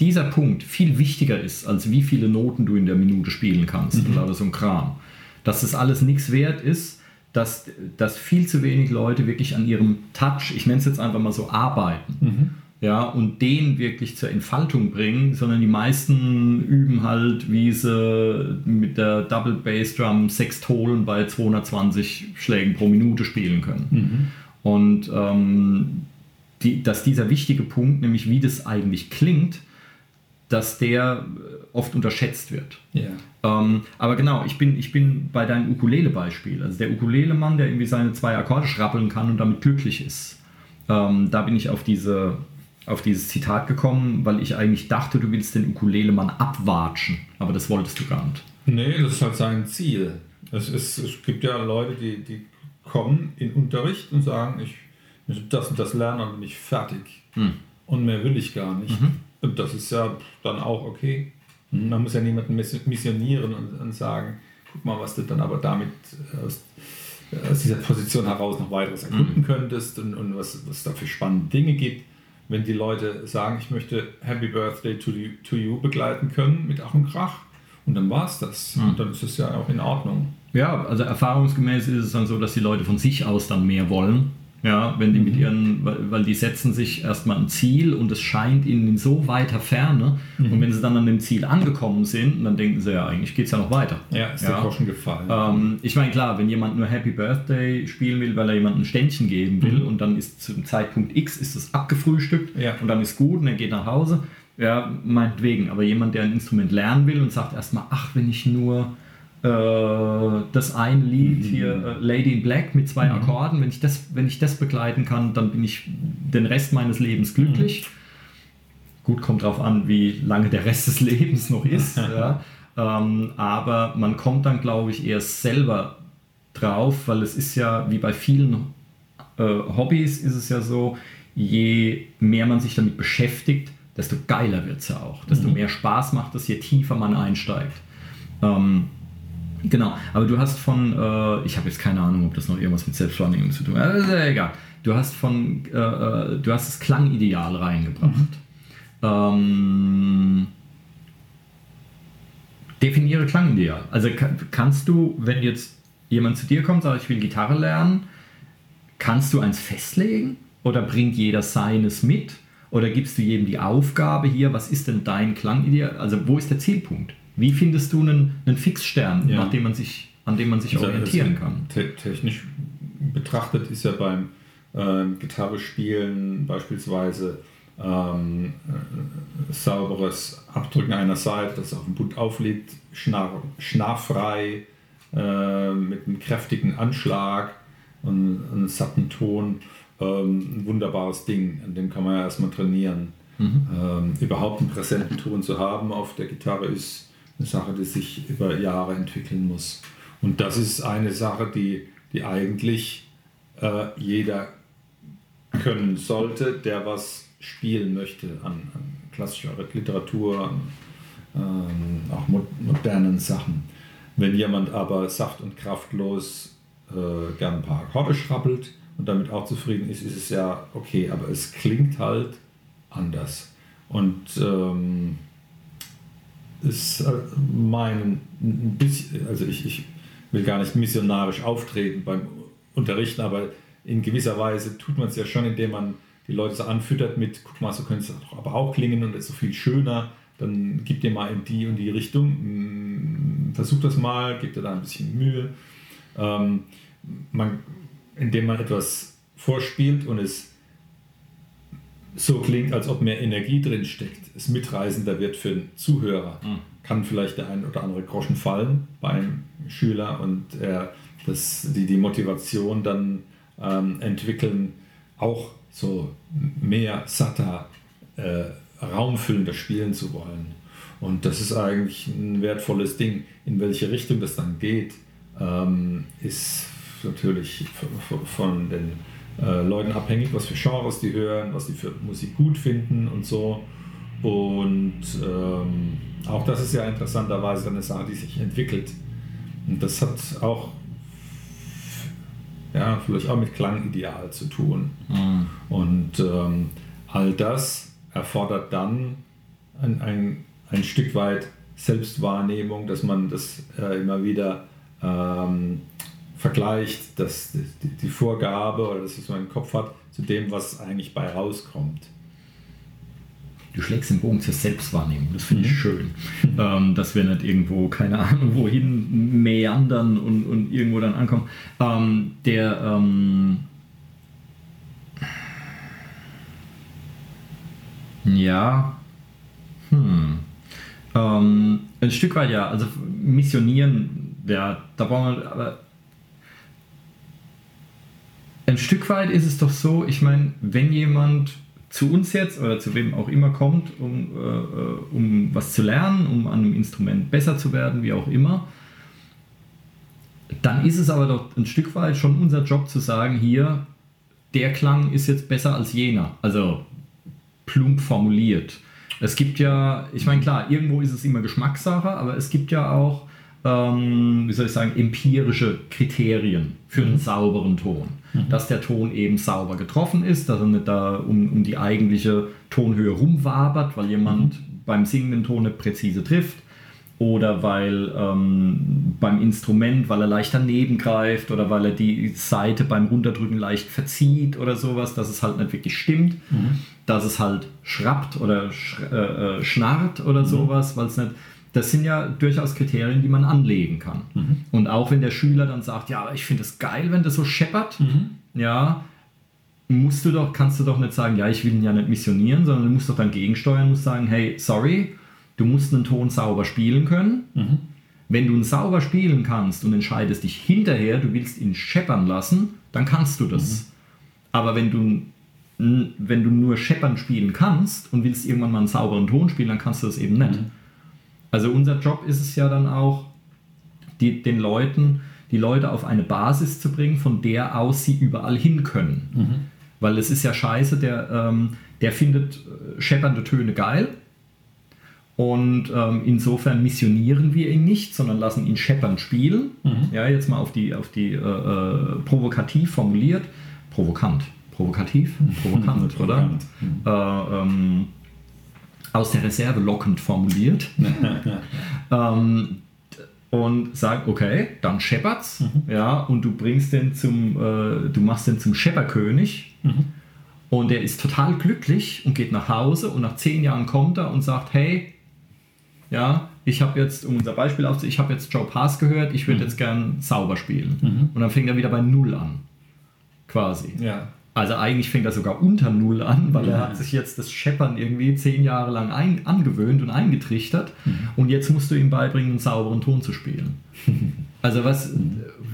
dieser Punkt viel wichtiger ist, als wie viele Noten du in der Minute spielen kannst oder so ein Kram. Dass das alles nichts wert ist, dass, dass viel zu wenig Leute wirklich an ihrem Touch, ich nenne es jetzt einfach mal so, arbeiten ja, und den wirklich zur Entfaltung bringen, sondern die meisten üben halt, wie sie mit der Double Bass Drum Sextolen bei 220 Schlägen pro Minute spielen können. Und ähm, die, dass dieser wichtige Punkt, nämlich wie das eigentlich klingt, dass der oft unterschätzt wird. Ja. Ähm, aber genau, ich bin, ich bin bei deinem Ukulele-Beispiel. Also der Ukulele-Mann, der irgendwie seine zwei Akkorde schrappeln kann und damit glücklich ist. Ähm, da bin ich auf, diese, auf dieses Zitat gekommen, weil ich eigentlich dachte, du willst den Ukulele-Mann abwatschen. Aber das wolltest du gar nicht. Nee, das ist halt sein Ziel. Es, ist, es gibt ja Leute, die, die kommen in Unterricht und sagen, ich möchte das und das lernen und bin ich fertig. Mhm. Und mehr will ich gar nicht. Mhm. Und das ist ja dann auch okay. Man muss ja niemanden missionieren und, und sagen, guck mal, was du dann aber damit aus, aus dieser Position heraus noch weiteres erkunden mhm. könntest und, und was, was es da für spannende Dinge gibt. Wenn die Leute sagen, ich möchte Happy Birthday to, you, to you begleiten können mit Ach und Krach, und dann war es das. Mhm. Und dann ist es ja auch in Ordnung. Ja, also erfahrungsgemäß ist es dann so, dass die Leute von sich aus dann mehr wollen ja, wenn die mit mhm. ihren, weil, weil die setzen sich erstmal ein Ziel und es scheint ihnen in so weiter Ferne. Mhm. Und wenn sie dann an dem Ziel angekommen sind, dann denken sie ja, eigentlich geht es ja noch weiter. Ja, ist ja. der Groschen gefallen. Ähm, ich meine, klar, wenn jemand nur Happy Birthday spielen will, weil er jemandem ein Ständchen geben will mhm. und dann ist zum Zeitpunkt X ist es abgefrühstückt ja. und dann ist gut und er geht nach Hause, ja, meinetwegen. Aber jemand, der ein Instrument lernen will und sagt erstmal, ach, wenn ich nur das eine Lied mhm. hier, äh, Lady in Black mit zwei mhm. Akkorden, wenn ich, das, wenn ich das begleiten kann, dann bin ich den Rest meines Lebens glücklich. Mhm. Gut, kommt darauf an, wie lange der Rest des Lebens noch ist. ja. ähm, aber man kommt dann, glaube ich, erst selber drauf, weil es ist ja, wie bei vielen äh, Hobbys, ist es ja so, je mehr man sich damit beschäftigt, desto geiler wird es ja auch. Desto mehr Spaß macht es, je tiefer man einsteigt. Ähm, Genau, aber du hast von, äh, ich habe jetzt keine Ahnung, ob das noch irgendwas mit Selbstwahrnehmung zu tun hat, ist ja egal. Du hast von, äh, äh du hast das Klangideal reingebracht. Mhm. Ähm, definiere Klangideal. Also kannst du, wenn jetzt jemand zu dir kommt, sagt, ich will Gitarre lernen, kannst du eins festlegen oder bringt jeder seines mit? Oder gibst du jedem die Aufgabe hier, was ist denn dein Klangideal? Also wo ist der Zielpunkt? Wie findest du einen, einen Fixstern, ja. nach dem man sich, an dem man sich also orientieren kann? Technisch betrachtet ist ja beim äh, Gitarre spielen beispielsweise ähm, äh, sauberes Abdrücken einer Seite, das auf dem Bund aufliegt, schnarr, schnarrfrei, äh, mit einem kräftigen Anschlag und einem satten Ton. Ähm, ein wunderbares Ding, an dem kann man ja erstmal trainieren. Mhm. Ähm, überhaupt einen präsenten Ton zu haben auf der Gitarre ist eine Sache, die sich über Jahre entwickeln muss. Und das ist eine Sache, die, die eigentlich äh, jeder können sollte, der was spielen möchte an, an klassischer Literatur, an ähm, auch modernen Sachen. Wenn jemand aber saft- und kraftlos äh, gern ein paar Akkorde schrappelt und damit auch zufrieden ist, ist es ja okay, aber es klingt halt anders. Und ähm, ist äh, mein ein bisschen, also ich, ich will gar nicht missionarisch auftreten beim Unterrichten, aber in gewisser Weise tut man es ja schon, indem man die Leute so anfüttert mit, guck mal, so könnte es aber auch klingen und ist so viel schöner, dann gib dir mal in die und die Richtung, hm, versuch das mal, gib dir da ein bisschen Mühe. Ähm, man, indem man etwas vorspielt und es so klingt, als ob mehr Energie drin steckt, es mitreisender wird für den Zuhörer, mhm. kann vielleicht der ein oder andere Groschen fallen beim Schüler und er das, die, die Motivation dann ähm, entwickeln, auch so mehr satter, äh, raumfüllender spielen zu wollen. Und das ist eigentlich ein wertvolles Ding. In welche Richtung das dann geht, ähm, ist natürlich von den äh, Leuten abhängig, was für Genres die hören, was die für Musik gut finden und so. Und ähm, auch das ist ja interessanterweise eine Sache, die sich entwickelt. Und das hat auch ja, vielleicht auch mit Klangideal zu tun. Mhm. Und ähm, all das erfordert dann ein, ein, ein Stück weit Selbstwahrnehmung, dass man das äh, immer wieder ähm, vergleicht, dass die, Vorgabe oder das, was man im Kopf hat, zu dem, was eigentlich bei rauskommt. Du schlägst den Bogen zur Selbstwahrnehmung, das finde ich mhm. schön. ähm, dass wir nicht irgendwo, keine Ahnung, wohin meandern und, und irgendwo dann ankommen. Ähm, der ähm, ja, hm. Ähm, ein Stück weit ja, also missionieren, ja, da brauchen wir, aber ein Stück weit ist es doch so, ich meine, wenn jemand zu uns jetzt oder zu wem auch immer kommt, um, äh, um was zu lernen, um an einem Instrument besser zu werden, wie auch immer, dann ist es aber doch ein Stück weit schon unser Job zu sagen, hier, der Klang ist jetzt besser als jener. Also plump formuliert. Es gibt ja, ich meine, klar, irgendwo ist es immer Geschmackssache, aber es gibt ja auch, ähm, wie soll ich sagen, empirische Kriterien für einen sauberen Ton. Mhm. Dass der Ton eben sauber getroffen ist, dass er nicht da um, um die eigentliche Tonhöhe rumwabert, weil jemand mhm. beim singenden Ton nicht präzise trifft oder weil ähm, beim Instrument, weil er leicht daneben greift oder weil er die Seite beim Runterdrücken leicht verzieht oder sowas, dass es halt nicht wirklich stimmt, mhm. dass es halt schrappt oder sch äh, äh schnarrt oder mhm. sowas, weil es nicht. Das sind ja durchaus Kriterien, die man anlegen kann. Mhm. Und auch wenn der Schüler dann sagt, ja, ich finde es geil, wenn das so scheppert, mhm. ja, musst du doch, kannst du doch nicht sagen, ja, ich will ihn ja nicht missionieren, sondern du musst doch dann gegensteuern, musst sagen, hey, sorry, Du musst einen Ton sauber spielen können. Mhm. Wenn du ihn sauber spielen kannst und entscheidest dich hinterher, du willst ihn scheppern lassen, dann kannst du das. Mhm. Aber wenn du, wenn du nur scheppern spielen kannst und willst irgendwann mal einen sauberen Ton spielen, dann kannst du das eben nicht. Also unser Job ist es ja dann auch, die, den Leuten, die Leute auf eine Basis zu bringen, von der aus sie überall hin können. Mhm. Weil es ist ja scheiße, der, ähm, der findet äh, scheppernde Töne geil und ähm, insofern missionieren wir ihn nicht, sondern lassen ihn scheppern spielen. Mhm. Ja, jetzt mal auf die, auf die äh, äh, provokativ formuliert. Provokant. Provokativ? Provokant, oder? Mhm. Äh, ähm, aus der Reserve lockend formuliert. ähm, und sagt, okay, dann scheppert's, mhm. ja, und du bringst den zum, äh, du machst den zum Schepperkönig. Mhm. Und er ist total glücklich und geht nach Hause und nach zehn Jahren kommt er und sagt, hey, ja, ich habe jetzt, um unser Beispiel aufzunehmen, ich habe jetzt Joe Pass gehört, ich würde mhm. jetzt gern sauber spielen. Mhm. Und dann fängt er wieder bei Null an. Quasi. Ja. Also eigentlich fängt er sogar unter Null an, weil er hat sich jetzt das Scheppern irgendwie zehn Jahre lang ein, angewöhnt und eingetrichtert. Mhm. Und jetzt musst du ihm beibringen, einen sauberen Ton zu spielen. also was,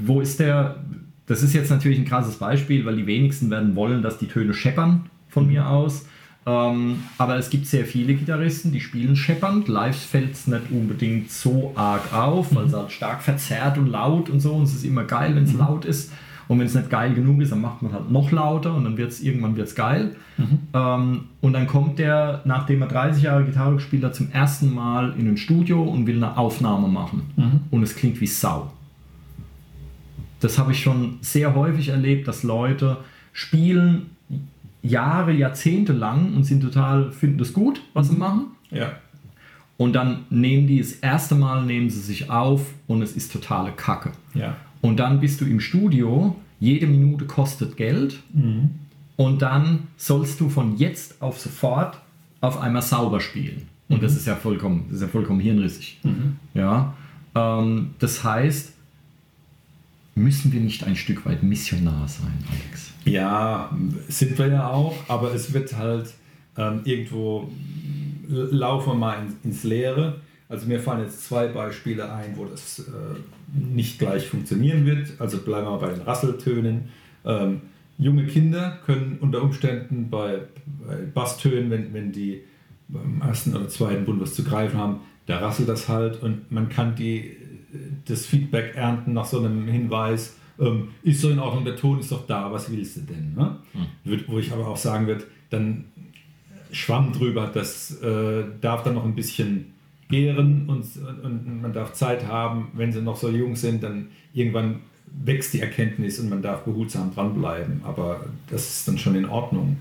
wo ist der, das ist jetzt natürlich ein krasses Beispiel, weil die wenigsten werden wollen, dass die Töne scheppern von mir aus. Ähm, aber es gibt sehr viele Gitarristen, die spielen scheppernd. Live fällt es nicht unbedingt so arg auf, weil es halt stark verzerrt und laut und so. Und es ist immer geil, wenn es mhm. laut ist. Und wenn es nicht geil genug ist, dann macht man halt noch lauter und dann wird es irgendwann wird's geil. Mhm. Ähm, und dann kommt der, nachdem er 30 Jahre Gitarre gespielt hat, zum ersten Mal in ein Studio und will eine Aufnahme machen. Mhm. Und es klingt wie Sau. Das habe ich schon sehr häufig erlebt, dass Leute spielen Jahre, Jahrzehnte lang und sind total, finden das gut, was sie mhm. machen. Ja. Und dann nehmen die das erste Mal, nehmen sie sich auf und es ist totale Kacke. Ja. Und dann bist du im Studio, jede Minute kostet Geld mhm. und dann sollst du von jetzt auf sofort auf einmal sauber spielen. Und mhm. das ist ja vollkommen, das ist ja vollkommen hirnrissig. Mhm. Ja. Ähm, das heißt, müssen wir nicht ein Stück weit Missionar sein, Alex? Ja, sind wir ja auch, aber es wird halt ähm, irgendwo, laufen wir mal in, ins Leere. Also mir fallen jetzt zwei Beispiele ein, wo das äh, nicht gleich funktionieren wird. Also bleiben wir bei den Rasseltönen. Ähm, junge Kinder können unter Umständen bei, bei Basstönen, wenn, wenn die beim ersten oder zweiten Bund was zu greifen haben, da rasselt das halt und man kann die, das Feedback ernten nach so einem Hinweis, ähm, ist so in Ordnung, der Ton ist doch da, was willst du denn? Ne? Mhm. Wo ich aber auch sagen würde, dann Schwamm drüber, das äh, darf dann noch ein bisschen gären und, und man darf Zeit haben, wenn sie noch so jung sind, dann irgendwann wächst die Erkenntnis und man darf behutsam dranbleiben, aber das ist dann schon in Ordnung.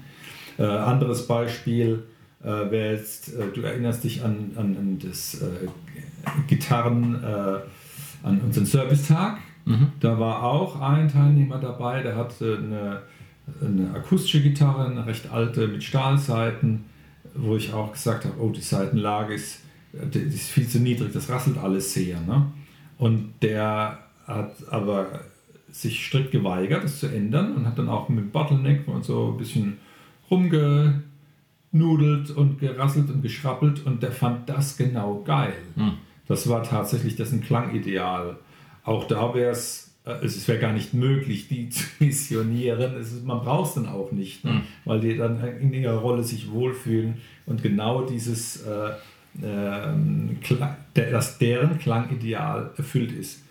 Äh, anderes Beispiel äh, wäre jetzt, äh, du erinnerst dich an, an, an das äh, Gitarren, äh, an unseren Servicetag Mhm. Da war auch ein Teilnehmer dabei, der hatte eine, eine akustische Gitarre, eine recht alte mit Stahlseiten, wo ich auch gesagt habe, oh, die Seitenlage ist, die ist viel zu niedrig, das rasselt alles sehr. Ne? Und der hat aber sich strikt geweigert, das zu ändern und hat dann auch mit Bottleneck und so ein bisschen rumgenudelt und gerasselt und geschrappelt und der fand das genau geil. Mhm. Das war tatsächlich dessen Klangideal. Auch da wäre es, äh, es wäre gar nicht möglich, die zu missionieren. Ist, man braucht es dann auch nicht, ne? mhm. weil die dann in ihrer Rolle sich wohlfühlen und genau dieses, äh, dass deren Klangideal erfüllt ist.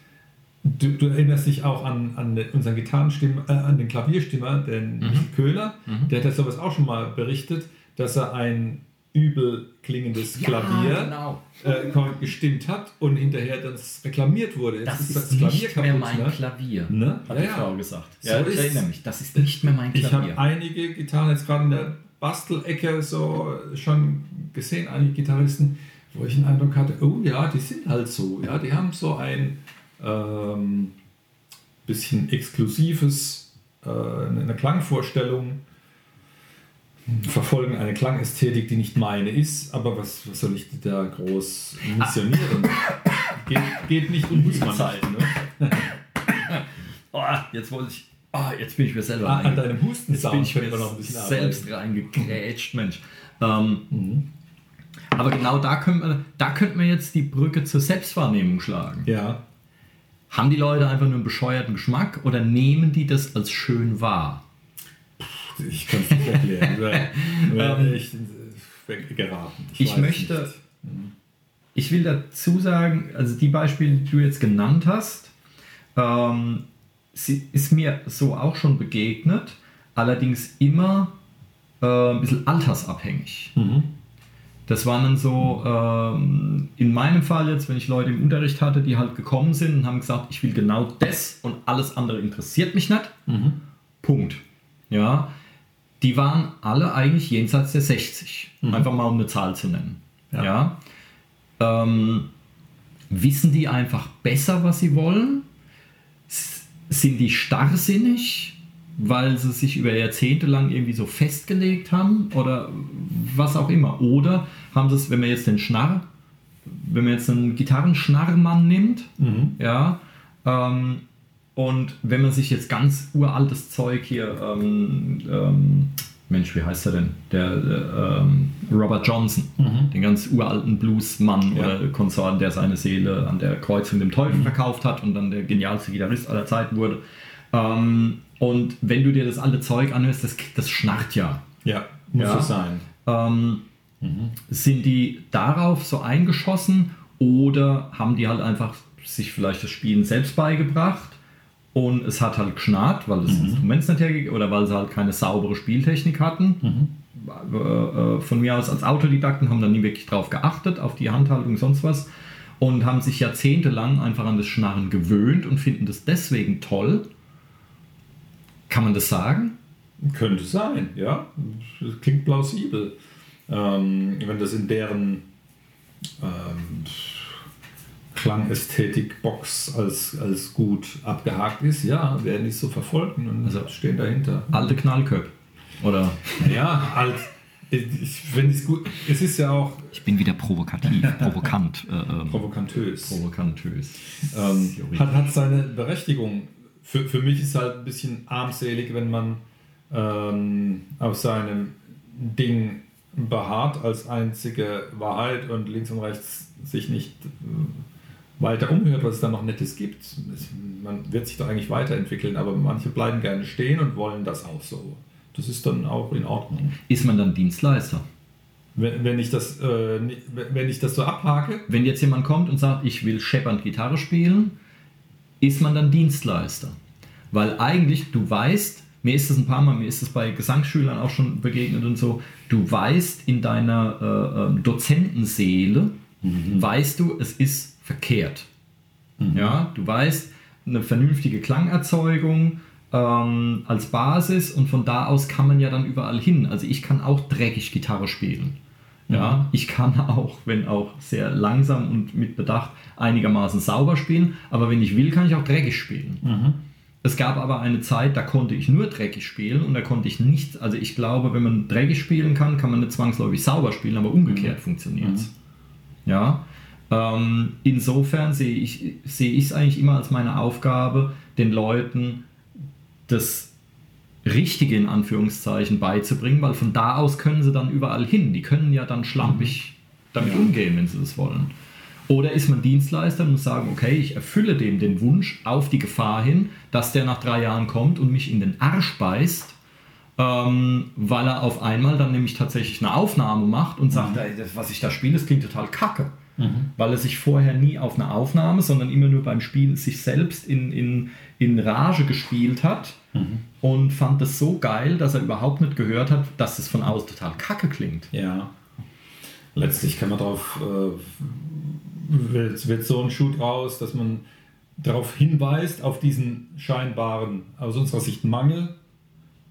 Du, du, erinnerst dich auch an, an unseren Gitarrenstimmer, äh, an den Klavierstimmer, den mhm. Köhler, mhm. der hat ja sowas auch schon mal berichtet, dass er ein übel klingendes Klavier ja, genau. äh, gestimmt hat und hinterher das reklamiert wurde. das ist, das Klavier nicht mehr mein ne? Klavier, ne? hat ja, die Frau gesagt. Ja, so ich erinnere mich. Das ist nicht mehr mein Klavier. Ich habe einige Gitarren jetzt gerade in der Bastelecke so schon gesehen, einige Gitarristen, wo ich den Eindruck hatte, oh ja, die sind halt so, ja, die haben so ein ähm, bisschen exklusives, äh, eine Klangvorstellung, verfolgen eine Klangästhetik, die nicht meine ist, aber was, was soll ich da groß missionieren? geht, geht nicht um die Zeit. Ne? oh, jetzt wollte ich. Oh, jetzt bin ich mir selber ah, an deinem Husten jetzt bin ich mir noch ein bisschen selbst reingegrätscht, Mensch. Ähm, mhm. Aber genau da könnte man, da könnte man jetzt die Brücke zur Selbstwahrnehmung schlagen. Ja. Haben die Leute einfach nur einen bescheuerten Geschmack oder nehmen die das als schön wahr? Ich kann es nicht erklären. Wäre echt geraten. Ich, ich möchte, nicht. ich will dazu sagen, also die Beispiele, die du jetzt genannt hast, ähm, ist mir so auch schon begegnet, allerdings immer äh, ein bisschen altersabhängig. Mhm. Das waren dann so, ähm, in meinem Fall jetzt, wenn ich Leute im Unterricht hatte, die halt gekommen sind und haben gesagt, ich will genau das und alles andere interessiert mich nicht. Mhm. Punkt. Ja, die waren alle eigentlich jenseits der 60. Mhm. Einfach mal um eine Zahl zu nennen. Ja. ja? Ähm, wissen die einfach besser, was sie wollen? Sind die starrsinnig? Weil sie sich über Jahrzehnte lang irgendwie so festgelegt haben oder was auch immer. Oder haben sie es, wenn man jetzt den Schnarr, wenn man jetzt einen Gitarrenschnarrmann nimmt, mhm. ja, ähm, und wenn man sich jetzt ganz uraltes Zeug hier, ähm, ähm, Mensch, wie heißt er denn? Der ähm, Robert Johnson, mhm. den ganz uralten Bluesmann ja. oder Konsorten, der seine Seele an der Kreuzung dem Teufel mhm. verkauft hat und dann der genialste Gitarrist aller Zeiten wurde. Ähm, und wenn du dir das alte Zeug anhörst, das, das schnarrt ja. Ja, muss ja. es sein. Ähm, mhm. Sind die darauf so eingeschossen oder haben die halt einfach sich vielleicht das Spielen selbst beigebracht und es hat halt geschnarrt, weil das mhm. Instrument nicht hergegeben oder weil sie halt keine saubere Spieltechnik hatten. Mhm. Äh, äh, von mir aus als Autodidakten haben dann nie wirklich drauf geachtet, auf die Handhaltung, sonst was und haben sich jahrzehntelang einfach an das Schnarren gewöhnt und finden das deswegen toll kann man das sagen? Könnte sein, ja. Das klingt plausibel. Ähm, wenn das in deren ähm, Klangästhetik-Box als, als gut abgehakt ist, ja, werden die so verfolgen und also stehen dahinter. Alte Knallköp. Oder? Ja, alt. Ich finde es gut. Es ist ja auch. Ich bin wieder provokativ, provokant. Äh, ähm, Provokantös. Provokantös. Ähm, hat, hat seine Berechtigung für, für mich ist halt ein bisschen armselig, wenn man ähm, auf seinem Ding beharrt als einzige Wahrheit und links und rechts sich nicht äh, weiter umhört, was es da noch Nettes gibt. man wird sich doch eigentlich weiterentwickeln, aber manche bleiben gerne stehen und wollen das auch so. Das ist dann auch in Ordnung. Ist man dann Dienstleister? Wenn, wenn, ich das, äh, wenn ich das so abhake. Wenn jetzt jemand kommt und sagt, ich will scheppernd Gitarre spielen, ist man dann Dienstleister. Weil eigentlich, du weißt, mir ist das ein paar Mal, mir ist das bei Gesangsschülern auch schon begegnet und so, du weißt in deiner äh, ähm, Dozentenseele, mhm. weißt du, es ist verkehrt. Mhm. Ja, du weißt, eine vernünftige Klangerzeugung ähm, als Basis und von da aus kann man ja dann überall hin. Also ich kann auch dreckig Gitarre spielen. Ja, ich kann auch, wenn auch sehr langsam und mit Bedacht, einigermaßen sauber spielen, aber wenn ich will, kann ich auch dreckig spielen. Mhm. Es gab aber eine Zeit, da konnte ich nur dreckig spielen und da konnte ich nichts. Also ich glaube, wenn man dreckig spielen kann, kann man nicht zwangsläufig sauber spielen, aber umgekehrt mhm. funktioniert es. Mhm. Ja. Ähm, insofern sehe ich sehe ich es eigentlich immer als meine Aufgabe, den Leuten das Richtige in Anführungszeichen beizubringen, weil von da aus können sie dann überall hin. Die können ja dann schlampig mhm. damit umgehen, wenn sie das wollen. Oder ist man Dienstleister und muss sagen, okay, ich erfülle dem den Wunsch auf die Gefahr hin, dass der nach drei Jahren kommt und mich in den Arsch beißt, ähm, weil er auf einmal dann nämlich tatsächlich eine Aufnahme macht und sagt, mhm. was ich da spiele, das klingt total kacke. weil er sich vorher nie auf eine Aufnahme, sondern immer nur beim Spielen sich selbst in, in, in Rage gespielt hat und fand das so geil, dass er überhaupt nicht gehört hat, dass es von außen total kacke klingt. Ja. Letztlich kann man darauf, äh, wird, wird so ein Shoot raus, dass man darauf hinweist, auf diesen scheinbaren, aus unserer Sicht Mangel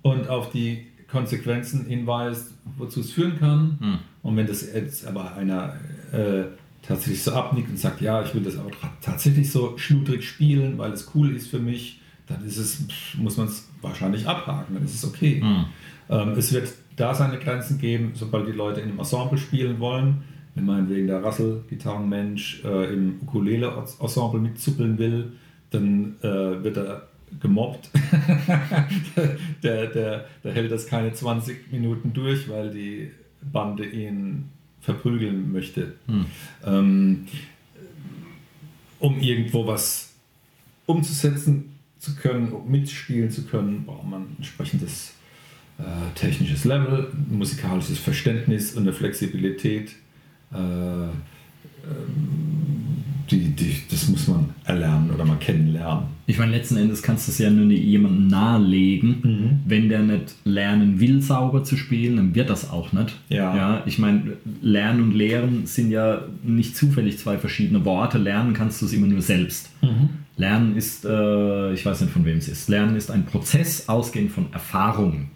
und auf die Konsequenzen hinweist, wozu es führen kann. Hm. Und wenn das jetzt aber einer äh, tatsächlich so abnickt und sagt, ja, ich will das aber tra- tatsächlich so schludrig spielen, weil es cool ist für mich, dann ist es, muss man es wahrscheinlich abhaken, dann ist es okay. Hm. Ähm, es wird da seine Grenzen geben, sobald die Leute in einem Ensemble spielen wollen. Wenn meinetwegen der Rassel-Gitarrenmensch äh, im Ukulele-Ensemble mitzuppeln will, dann äh, wird er gemobbt. der, der, der hält das keine 20 Minuten durch, weil die Bande ihn verprügeln möchte. Ähm, um irgendwo was umzusetzen zu können, mitspielen zu können, braucht man ein entsprechendes äh, technisches Level, musikalisches Verständnis und eine Flexibilität. Äh, ähm, die, die, das muss man erlernen oder mal kennenlernen. Ich meine, letzten Endes kannst du es ja nur jemandem nahelegen. Mhm. Wenn der nicht lernen will, sauber zu spielen, dann wird das auch nicht. Ja. ja ich meine, Lernen und Lehren sind ja nicht zufällig zwei verschiedene Worte. Lernen kannst du es immer nur selbst. Lernen ist, äh, ich weiß nicht von wem es ist, Lernen ist ein Prozess ausgehend von Erfahrungen.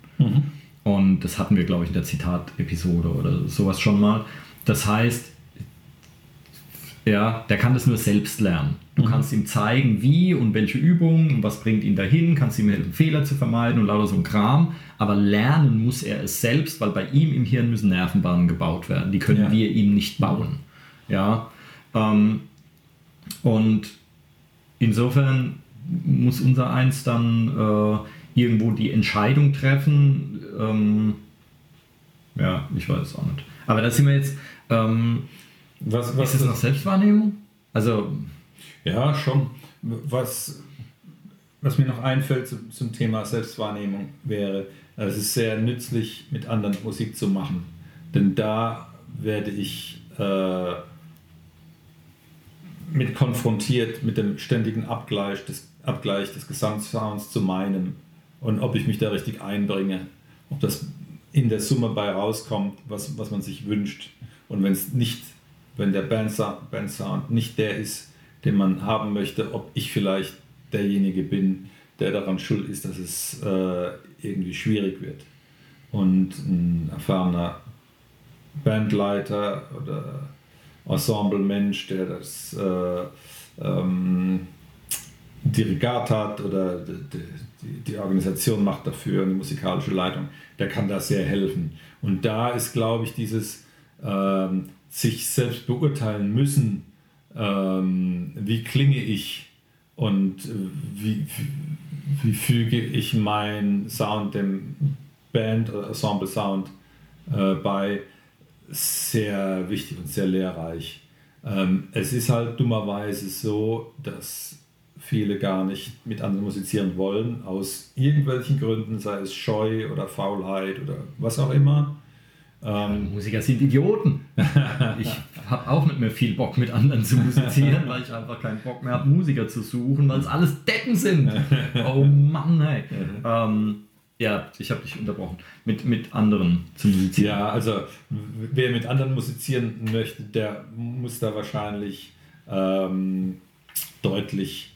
Und das hatten wir, glaube ich, in der Zitat-Episode oder sowas schon mal. Das heißt, ja, der kann das nur selbst lernen. Du kannst ihm zeigen, wie und welche Übungen und was bringt ihn dahin, kannst ihm helfen, Fehler zu vermeiden und lauter so ein Kram. Aber lernen muss er es selbst, weil bei ihm im Hirn müssen Nervenbahnen gebaut werden. Die können Ja. wir ihm nicht bauen. Ja, ähm, und insofern muss unser Eins dann äh, irgendwo die Entscheidung treffen. Ähm, ja, ich weiß es auch nicht. Aber da sind wir jetzt. Ähm, Was, was ist das noch Selbstwahrnehmung? Also, Ja, schon. Was, was mir noch einfällt zum, zum Thema Selbstwahrnehmung wäre, es ist sehr nützlich, mit anderen Musik zu machen. Denn da werde ich äh, mit konfrontiert mit dem ständigen Abgleich des, Abgleich des Gesamtsounds zu meinem und ob ich mich da richtig einbringe, ob das in der Summe bei rauskommt, was, was man sich wünscht. Und wenn es nicht, wenn der Bandsound, Bandsound nicht der ist, den man haben möchte, ob ich vielleicht derjenige bin, der daran schuld ist, dass es äh, irgendwie schwierig wird. Und ein erfahrener Bandleiter oder Ensemblemensch, der das äh, ähm, Dirigat hat oder die, die, Organisation macht dafür, eine musikalische Leitung, der kann da sehr helfen. Und da ist, glaube ich, dieses ähm, sich selbst beurteilen müssen, ähm, wie klinge ich und wie, wie, wie füge ich meinen Sound dem Band- oder Ensemble-Sound äh, bei, sehr wichtig und sehr lehrreich. Ähm, es ist halt dummerweise so, dass viele gar nicht mit anderen musizieren wollen, aus irgendwelchen Gründen, sei es Scheu oder Faulheit oder was auch immer. Ähm, Musiker sind Idioten. Ich habe auch nicht mehr viel Bock mit anderen zu musizieren, weil ich einfach keinen Bock mehr habe, Musiker zu suchen, weil es alles Decken sind. Oh Mann, ey. Ähm, ja, ich habe dich unterbrochen. Mit, mit anderen zu musizieren. Ja, also wer mit anderen musizieren möchte, der muss da wahrscheinlich ähm, deutlich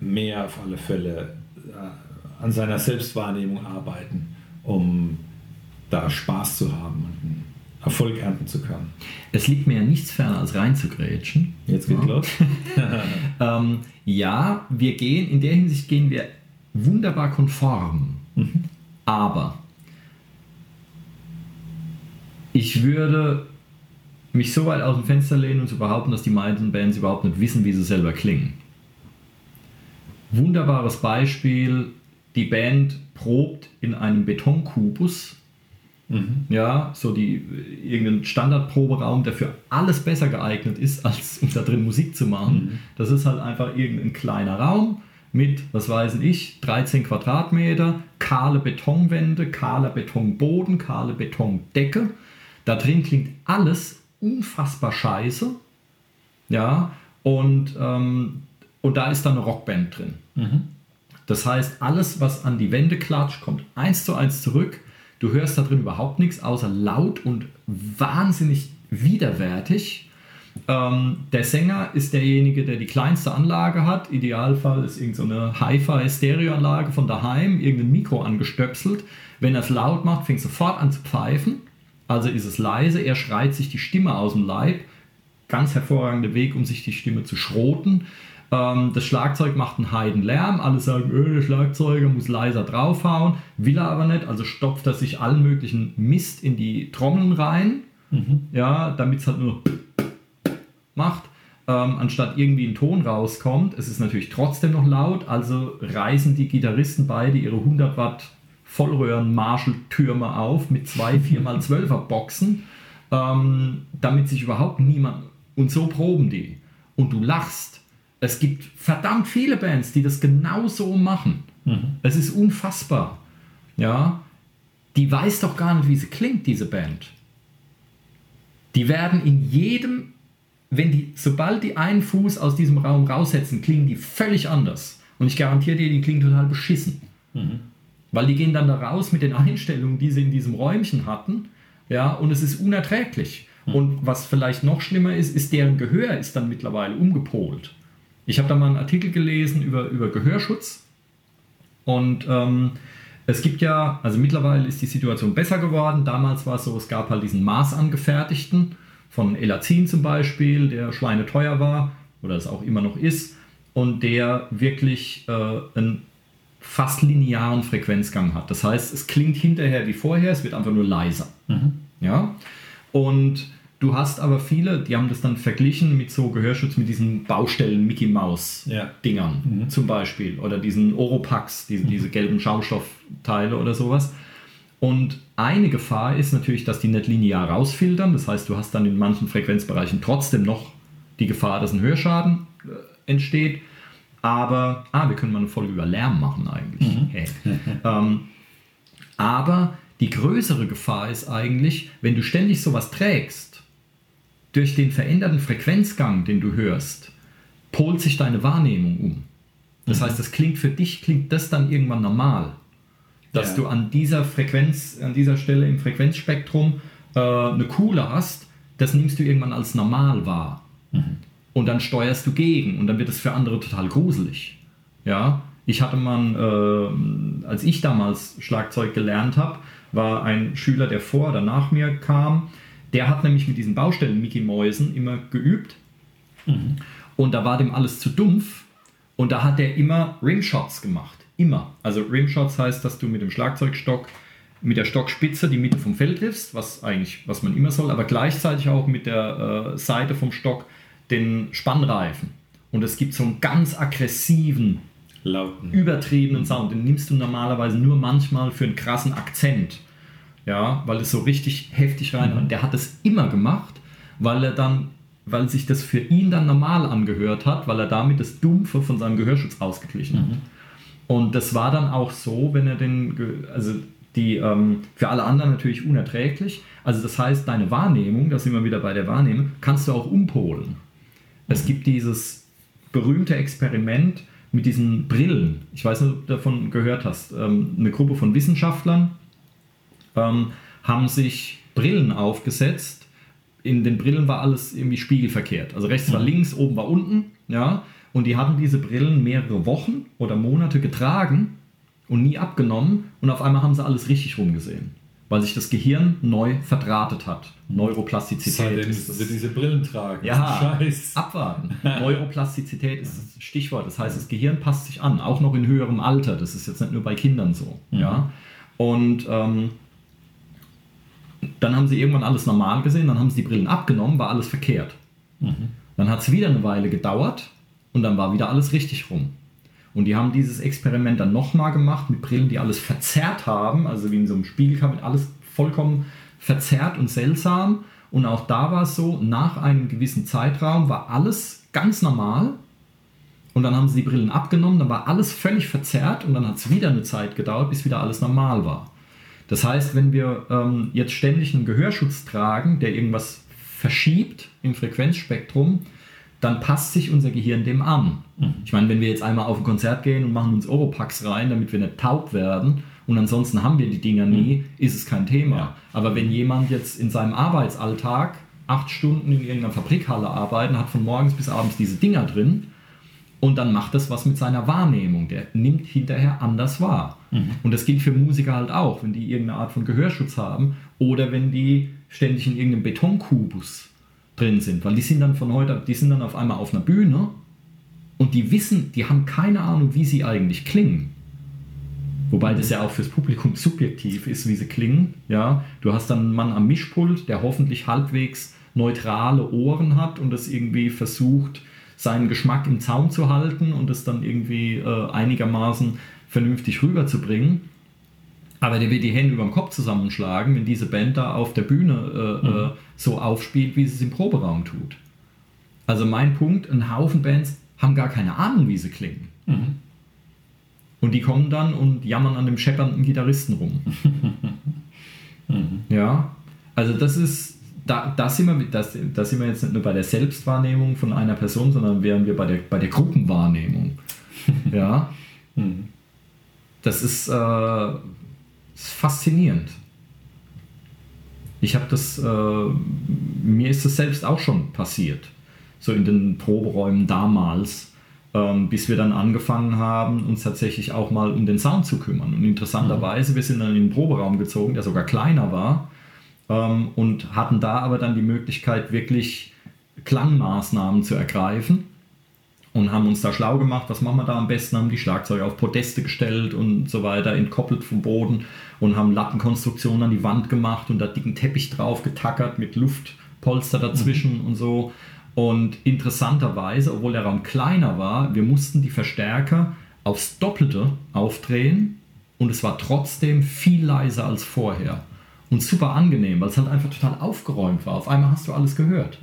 mehr auf alle Fälle äh, an seiner Selbstwahrnehmung arbeiten, um da Spaß zu haben und einen Erfolg ernten zu können. Es liegt mir ja nichts ferner, als reinzugrätschen. Jetzt geht's Ja. los. Ähm, ja, wir gehen, in der Hinsicht gehen wir wunderbar konform. Aber ich würde mich so weit aus dem Fenster lehnen und zu behaupten, dass die meisten Bands überhaupt nicht wissen, wie sie selber klingen. Wunderbares Beispiel, die Band probt in einem Betonkubus. Ja, so die irgendein Standardproberaum, der für alles besser geeignet ist, als um da drin Musik zu machen. Das ist halt einfach irgendein kleiner Raum mit, was weiß ich, 13 Quadratmeter, kahle Betonwände, kahler Betonboden, kahle Betondecke. Da drin klingt alles unfassbar scheiße. Ja, und, ähm, und da ist dann eine Rockband drin. Das heißt, alles, was an die Wände klatscht, kommt eins zu eins zurück. Du hörst da drin überhaupt nichts, außer laut und wahnsinnig widerwärtig. Ähm, der Sänger ist derjenige, der die kleinste Anlage hat. Idealfall ist irgendeine so Hi-Fi-Stereoanlage von daheim, irgendein Mikro angestöpselt. Wenn er es laut macht, fängt sofort an zu pfeifen. Also ist es leise, er schreit sich die Stimme aus dem Leib. Ganz hervorragender Weg, um sich die Stimme zu schroten. Ähm, das Schlagzeug macht einen Heidenlärm. Alle sagen, öh, der Schlagzeuger muss leiser draufhauen. Will er aber nicht, also stopft er sich allen möglichen Mist in die Trommeln rein. Mhm. Ja, damit es halt nur macht. Ähm, anstatt irgendwie ein Ton rauskommt. Es ist natürlich trotzdem noch laut, also reißen die Gitarristen beide ihre 100 Watt Vollröhren-Marshall-Türme auf mit zwei 4x12er Boxen, ähm, damit sich überhaupt niemand. Und so proben die. Und du lachst. Es gibt verdammt viele Bands, die das genau so machen. Mhm. Es ist unfassbar. Ja, die weiß doch gar nicht, wie sie klingt, diese Band. Die werden in jedem, wenn die, sobald die einen Fuß aus diesem Raum raussetzen, klingen die völlig anders. Und ich garantiere dir, die klingen total beschissen. Mhm. Weil die gehen dann da raus mit den Einstellungen, die sie in diesem Räumchen hatten, ja, und es ist unerträglich. Mhm. Und was vielleicht noch schlimmer ist, ist deren Gehör ist dann mittlerweile umgepolt. Ich habe da mal einen Artikel gelesen über, über Gehörschutz und ähm, es gibt ja, also mittlerweile ist die Situation besser geworden. Damals war es so, es gab halt diesen maßangefertigten von Elazin zum Beispiel, der schweineteuer war oder es auch immer noch ist und der wirklich äh, ein fast linearen Frequenzgang hat. Das heißt, es klingt hinterher wie vorher, es wird einfach nur leiser. Mhm. Ja? Und du hast aber viele, die haben das dann verglichen mit so Gehörschutz mit diesen Baustellen Mickey Mouse ja. Dingern mhm. zum Beispiel oder diesen Oropax, diese, mhm. diese gelben Schaumstoffteile oder sowas. Und eine Gefahr ist natürlich, dass die nicht linear rausfiltern. Das heißt, du hast dann in manchen Frequenzbereichen trotzdem noch die Gefahr, dass ein Hörschaden äh, entsteht. Aber, ah, wir können mal eine Folge über Lärm machen eigentlich. Mhm. Hey. ähm, aber die größere Gefahr ist eigentlich, wenn du ständig sowas trägst, durch den veränderten Frequenzgang, den du hörst, polt sich deine Wahrnehmung um. Das mhm. heißt, das klingt für dich, klingt das dann irgendwann normal. Dass ja. du an dieser Frequenz, an dieser Stelle im Frequenzspektrum äh, eine Kuhle hast, das nimmst du irgendwann als normal wahr. Mhm und dann steuerst du gegen und dann wird es für andere total gruselig. Ja, ich hatte mal, äh, als ich damals Schlagzeug gelernt habe, war ein Schüler, der vor oder nach mir kam, der hat nämlich mit diesen Baustellen Mickey Mäusen immer geübt mhm. und da war dem alles zu dumpf und da hat er immer Rimshots gemacht. Immer. Also Rimshots heißt, dass du mit dem Schlagzeugstock mit der Stockspitze die Mitte vom Fell triffst, was eigentlich, was man immer soll, aber gleichzeitig auch mit der äh, Seite vom Stock den Spannreifen. Und es gibt so einen ganz aggressiven, Lauten. übertriebenen Sound. Den nimmst du normalerweise nur manchmal für einen krassen Akzent. Ja, weil es so richtig heftig rein. Mhm. Und der hat es immer gemacht, weil er dann, weil sich das für ihn dann normal angehört hat, weil er damit das Dumpfe von seinem Gehörschutz ausgeglichen hat. Mhm. Und das war dann auch so, wenn er den, also die ähm, für alle anderen natürlich unerträglich. Also das heißt, deine Wahrnehmung, da sind wir wieder bei der Wahrnehmung, kannst du auch umpolen. Es gibt dieses berühmte Experiment mit diesen Brillen. Ich weiß nicht, ob du davon gehört hast. Ähm, eine Gruppe von Wissenschaftlern ähm, haben sich Brillen aufgesetzt. In den Brillen war alles irgendwie spiegelverkehrt. Also rechts war links, oben war unten. Ja? Und die hatten diese Brillen mehrere Wochen oder Monate getragen und nie abgenommen. Und auf einmal haben sie alles richtig rumgesehen weil sich das Gehirn neu verdrahtet hat. Neuroplastizität. Seitdem ist sie diese Brillen tragen. Ja, Scheiß. abwarten. Neuroplastizität ist das Stichwort. Das heißt, das Gehirn passt sich an, auch noch in höherem Alter. Das ist jetzt nicht nur bei Kindern so. Mhm. Ja? Und ähm, dann haben sie irgendwann alles normal gesehen, dann haben sie die Brillen abgenommen, war alles verkehrt. Mhm. Dann hat es wieder eine Weile gedauert und dann war wieder alles richtig rum. Und die haben dieses Experiment dann nochmal gemacht mit Brillen, die alles verzerrt haben, also wie in so einem Spiegelkabinett, alles vollkommen verzerrt und seltsam. Und auch da war es so, nach einem gewissen Zeitraum war alles ganz normal. Und dann haben sie die Brillen abgenommen, dann war alles völlig verzerrt und dann hat es wieder eine Zeit gedauert, bis wieder alles normal war. Das heißt, wenn wir ähm, jetzt ständig einen Gehörschutz tragen, der irgendwas verschiebt im Frequenzspektrum, dann passt sich unser Gehirn dem an. Mhm. Ich meine, wenn wir jetzt einmal auf ein Konzert gehen und machen uns Oropax rein, damit wir nicht taub werden und ansonsten haben wir die Dinger nie, ist es kein Thema. Ja. Aber wenn jemand jetzt in seinem Arbeitsalltag acht Stunden in irgendeiner Fabrikhalle arbeitet, hat von morgens bis abends diese Dinger drin und dann macht das was mit seiner Wahrnehmung. Der nimmt hinterher anders wahr. Und das gilt für Musiker halt auch, wenn die irgendeine Art von Gehörschutz haben oder wenn die ständig in irgendeinem Betonkubus drin sind, weil die sind dann von heute, die sind dann auf einmal auf einer Bühne und die wissen, die haben keine Ahnung, wie sie eigentlich klingen. Wobei das ja auch fürs Publikum subjektiv ist, wie sie klingen. Ja, du hast dann einen Mann am Mischpult, der hoffentlich halbwegs neutrale Ohren hat und das irgendwie versucht, seinen Geschmack im Zaum zu halten und es dann irgendwie äh, einigermaßen vernünftig rüberzubringen. Aber der wird die Hände über dem Kopf zusammenschlagen, wenn diese Band da auf der Bühne äh, äh, so aufspielt, wie sie es im Proberaum tut. Also mein Punkt, ein Haufen Bands haben gar keine Ahnung, wie sie klingen. Und die kommen dann und jammern an dem scheppernden Gitarristen rum. Ja, also das ist, da, da, sind wir, das, da sind wir jetzt nicht nur bei der Selbstwahrnehmung von einer Person, sondern wären wir bei der, bei der Gruppenwahrnehmung. Ja, das ist, äh, ist faszinierend. Ich habe das, äh, mir ist das selbst auch schon passiert, so in den Proberäumen damals, ähm, bis wir dann angefangen haben, uns tatsächlich auch mal um den Sound zu kümmern. Und interessanterweise, wir sind dann in den Proberaum gezogen, der sogar kleiner war, ähm, und hatten da aber dann die Möglichkeit, wirklich Klangmaßnahmen zu ergreifen und haben uns da schlau gemacht, was machen wir da am besten, haben die Schlagzeuge auf Podeste gestellt und so weiter, entkoppelt vom Boden und haben Lattenkonstruktionen an die Wand gemacht und da dicken Teppich drauf getackert mit Luftpolster dazwischen und so. Und interessanterweise, obwohl der Raum kleiner war, wir mussten die Verstärker aufs Doppelte aufdrehen und es war trotzdem viel leiser als vorher. Und super angenehm, weil es halt einfach total aufgeräumt war. Auf einmal hast du alles gehört.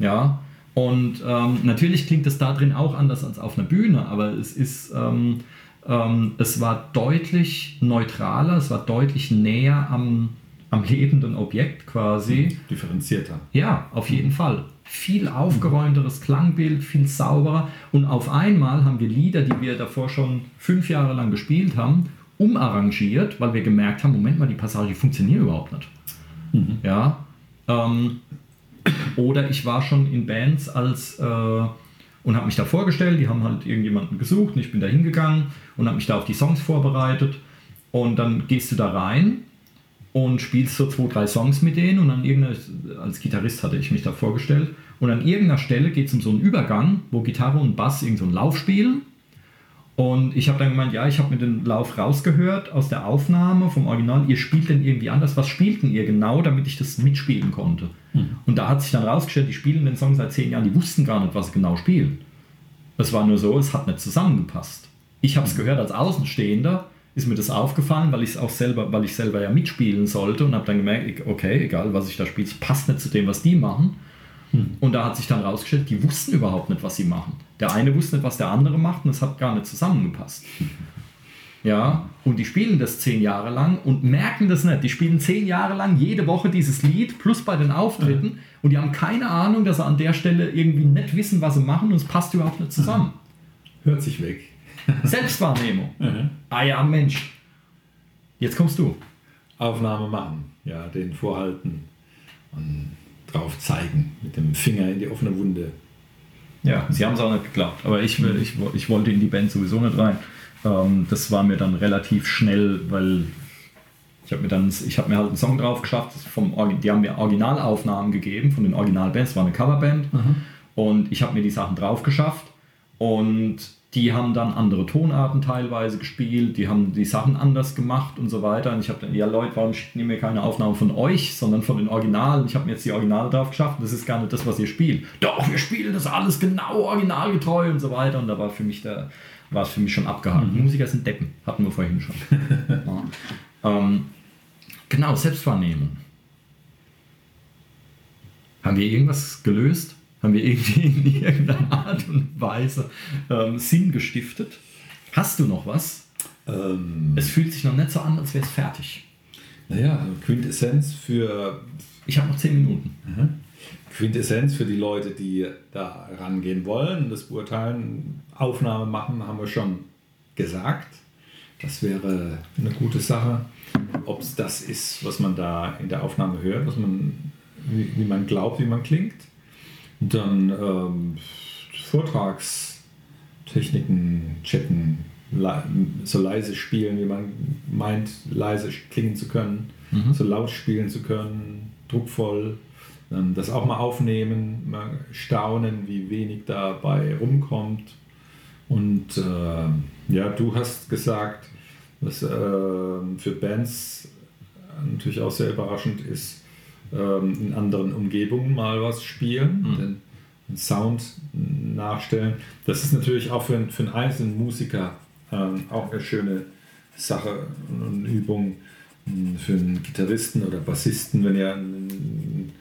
Ja, und ähm, natürlich klingt es da drin auch anders als auf einer Bühne, aber es ist, ähm, ähm, es war deutlich neutraler, es war deutlich näher am, am lebenden Objekt quasi. Differenzierter. Ja, auf jeden Fall. Viel aufgeräumteres Klangbild, viel sauberer. Und auf einmal haben wir Lieder, die wir davor schon fünf Jahre lang gespielt haben, umarrangiert, weil wir gemerkt haben, Moment mal, die Passage funktioniert überhaupt nicht. Ja. Ähm, oder ich war schon in Bands als äh, und habe mich da vorgestellt, die haben halt irgendjemanden gesucht und ich bin da hingegangen und habe mich da auf die Songs vorbereitet. Und dann gehst du da rein und spielst so zwei, drei Songs mit denen und an irgendeiner, als Gitarrist hatte ich mich da vorgestellt, und an irgendeiner Stelle geht es um so einen Übergang, wo Gitarre und Bass irgend so einen Lauf spielen. Und ich habe dann gemeint, ja, ich habe mir den Lauf rausgehört aus der Aufnahme vom Original. Ihr spielt denn irgendwie anders. Was spielten ihr genau, damit ich das mitspielen konnte? Und da hat sich dann rausgestellt, die spielen den Song seit zehn Jahren, die wussten gar nicht, was sie genau spielen. Es war nur so, es hat nicht zusammengepasst. Ich habe es gehört als Außenstehender, ist mir das aufgefallen, weil ich es auch selber, weil ich selber ja mitspielen sollte und habe dann gemerkt, okay, egal was ich da spiele, es passt nicht zu dem, was die machen. Und da hat sich dann rausgestellt, die wussten überhaupt nicht, was sie machen. Der eine wusste nicht, was der andere macht und es hat gar nicht zusammengepasst. Ja, und die spielen das zehn Jahre lang und merken das nicht. Die spielen zehn Jahre lang jede Woche dieses Lied plus bei den Auftritten und die haben keine Ahnung, dass sie an der Stelle irgendwie nicht wissen, was sie machen und es passt überhaupt nicht zusammen. Hört sich weg. Selbstwahrnehmung. Ah ja, Mensch. Jetzt kommst du. Aufnahme machen, ja, den vorhalten und drauf zeigen mit dem Finger in die offene Wunde. Ja, sie haben es auch nicht geglaubt. Aber ich, will- ich, ich wollte in die Band sowieso nicht rein. Ähm, das war mir dann relativ schnell, weil ich habe mir dann, ich habe mir halt einen Song drauf geschafft. Vom, die haben mir Originalaufnahmen gegeben von den Originalbands. War eine Coverband. Und ich habe mir die Sachen drauf geschafft. Und die haben dann andere Tonarten teilweise gespielt. Die haben die Sachen anders gemacht und so weiter. Und ich habe dann, ja Leute, warum schickt ihr mir keine Aufnahmen von euch, sondern von den Originalen? Ich habe mir jetzt die Originale drauf geschafft. Das ist gar nicht das, was ihr spielt. Doch, wir spielen das alles genau originalgetreu und so weiter. Und da war für mich der, war es für mich schon abgehakt. Musiker sind Deppen, hatten wir vorhin schon. ja. ähm, genau, Selbstwahrnehmung. Haben wir irgendwas gelöst? Haben wir irgendwie in irgendeiner Art und Weise ähm, Sinn gestiftet? Hast du noch was? Ähm, Es fühlt sich noch nicht so an, als wäre es fertig. naja, Quintessenz für Ich habe noch zehn Minuten. Quintessenz für die Leute, die da rangehen wollen, das beurteilen, Aufnahme machen, haben wir schon gesagt. Das wäre eine gute Sache. Ob es das ist, was man da in der Aufnahme hört, was man, wie, wie man glaubt, wie man klingt. Dann ähm, Vortragstechniken checken, so leise spielen, wie man meint, leise klingen zu können, mhm. so laut spielen zu können, druckvoll. Ähm, das auch mal aufnehmen, mal staunen, wie wenig dabei rumkommt. Und äh, ja, du hast gesagt, was äh, für Bands natürlich auch sehr überraschend ist, äh, in anderen Umgebungen mal was spielen, mhm. den, Sound nachstellen. Das ist natürlich auch für, für einen einzelnen Musiker ähm, auch eine schöne Sache und Übung hm, für einen Gitarristen oder Bassisten, wenn ihr einen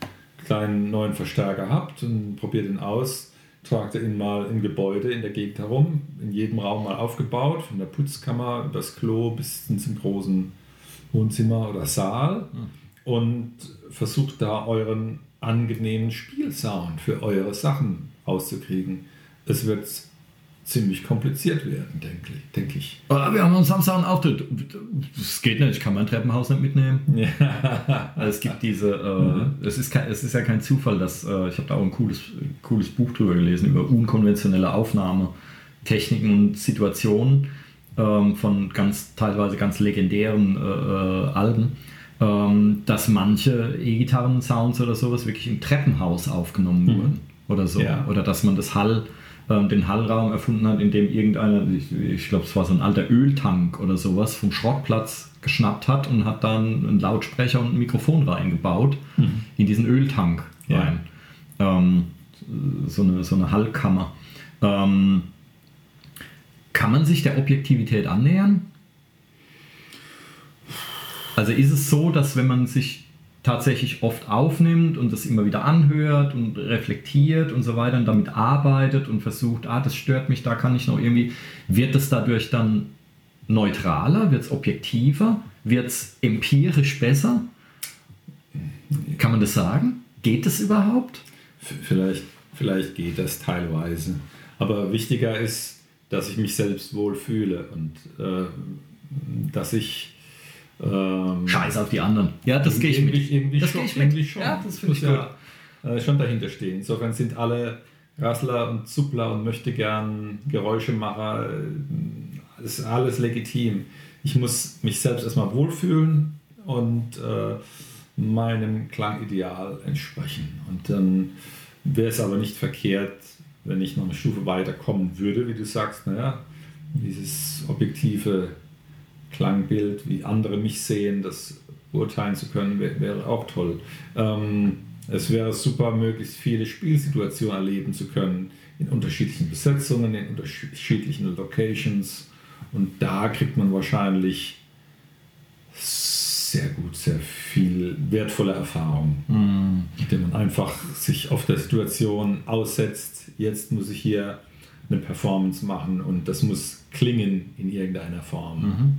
kleinen neuen Verstärker habt und probiert ihn aus, tragt ihr ihn mal im Gebäude in der Gegend herum, in jedem Raum mal aufgebaut, von der Putzkammer über das Klo bis zum großen Wohnzimmer oder Saal und versucht da euren angenehmen Spielsound für eure Sachen rauszukriegen. Es wird ziemlich kompliziert werden, denke ich. Denk ich. Aber wir haben am Samstag einen Auftritt. Das geht nicht, ich kann mein Treppenhaus nicht mitnehmen. Ja. Also es gibt diese, äh, mhm. es, ist kein, es ist ja kein Zufall, dass äh, ich habe da auch ein cooles, cooles Buch drüber gelesen, über unkonventionelle Aufnahmetechniken und Situationen ähm, von ganz teilweise ganz legendären äh, äh Alben. Ähm, dass manche E-Gitarren-Sounds oder sowas wirklich im Treppenhaus aufgenommen mhm. wurden oder so. Ja. Oder dass man das Hall, ähm, den Hallraum erfunden hat, in dem irgendeiner, ich, ich glaube, es war so ein alter Öltank oder sowas, vom Schrottplatz geschnappt hat und hat dann einen Lautsprecher und ein Mikrofon reingebaut mhm. in diesen Öltank rein. Ja. Ähm, so, eine, so eine Hallkammer. Ähm, kann man sich der Objektivität annähern? Also ist es so, dass wenn man sich tatsächlich oft aufnimmt und das immer wieder anhört und reflektiert und so weiter und damit arbeitet und versucht, ah, das stört mich, da kann ich noch irgendwie, wird es dadurch dann neutraler, wird es objektiver, wird es empirisch besser? Kann man das sagen? Geht es überhaupt? Vielleicht, vielleicht geht das teilweise. Aber wichtiger ist, dass ich mich selbst wohlfühle und äh, dass ich ähm, Scheiß auf die anderen. Ja, das gehe ich mit. Irgendwie das schon, ich mit. Schon. Ja, das finde ich ja äh, schon dahinter stehen. Insofern sind alle Rassler und Zuppler und möchte gern Geräuschemacher, das äh, ist alles legitim. Ich muss mich selbst erstmal wohlfühlen und äh, meinem Klangideal entsprechen. Und dann wäre es aber nicht verkehrt, wenn ich noch eine Stufe weiter kommen würde, wie du sagst, naja, dieses objektive Klangbild, wie andere mich sehen, das beurteilen zu können, wäre, wäre auch toll. Ähm, es wäre super, möglichst viele Spielsituationen erleben zu können, in unterschiedlichen Besetzungen, in unterschiedlichen Locations. Und da kriegt man wahrscheinlich sehr gut, sehr viel wertvolle Erfahrung, mm. indem man einfach sich auf der Situation aussetzt. Jetzt muss ich hier eine Performance machen und das muss klingen in irgendeiner Form. Mhm.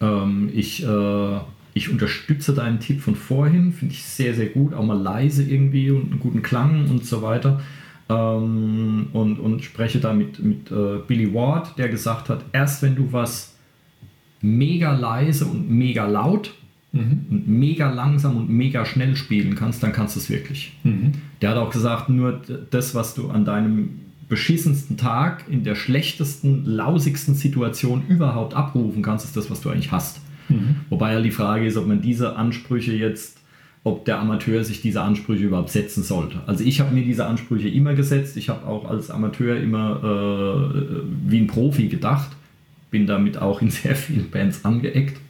Ähm, ich, äh, ich unterstütze deinen Tipp von vorhin, finde ich sehr, sehr gut. Auch mal leise irgendwie und einen guten Klang und so weiter. Ähm, und, und spreche da mit, mit äh, Billy Ward, der gesagt hat, erst wenn du was mega leise und mega laut mhm. und mega langsam und mega schnell spielen kannst, dann kannst du es wirklich. Mhm. Der hat auch gesagt, nur das, was du an deinem beschissensten Tag in der schlechtesten, lausigsten Situation überhaupt abrufen kannst, ist das, was du eigentlich hast. Mhm. Wobei ja die Frage ist, ob man diese Ansprüche jetzt, ob der Amateur sich diese Ansprüche überhaupt setzen sollte. Also ich habe mir diese Ansprüche immer gesetzt. Ich habe auch als Amateur immer äh, wie ein Profi gedacht. Bin damit auch in sehr vielen Bands angeeckt.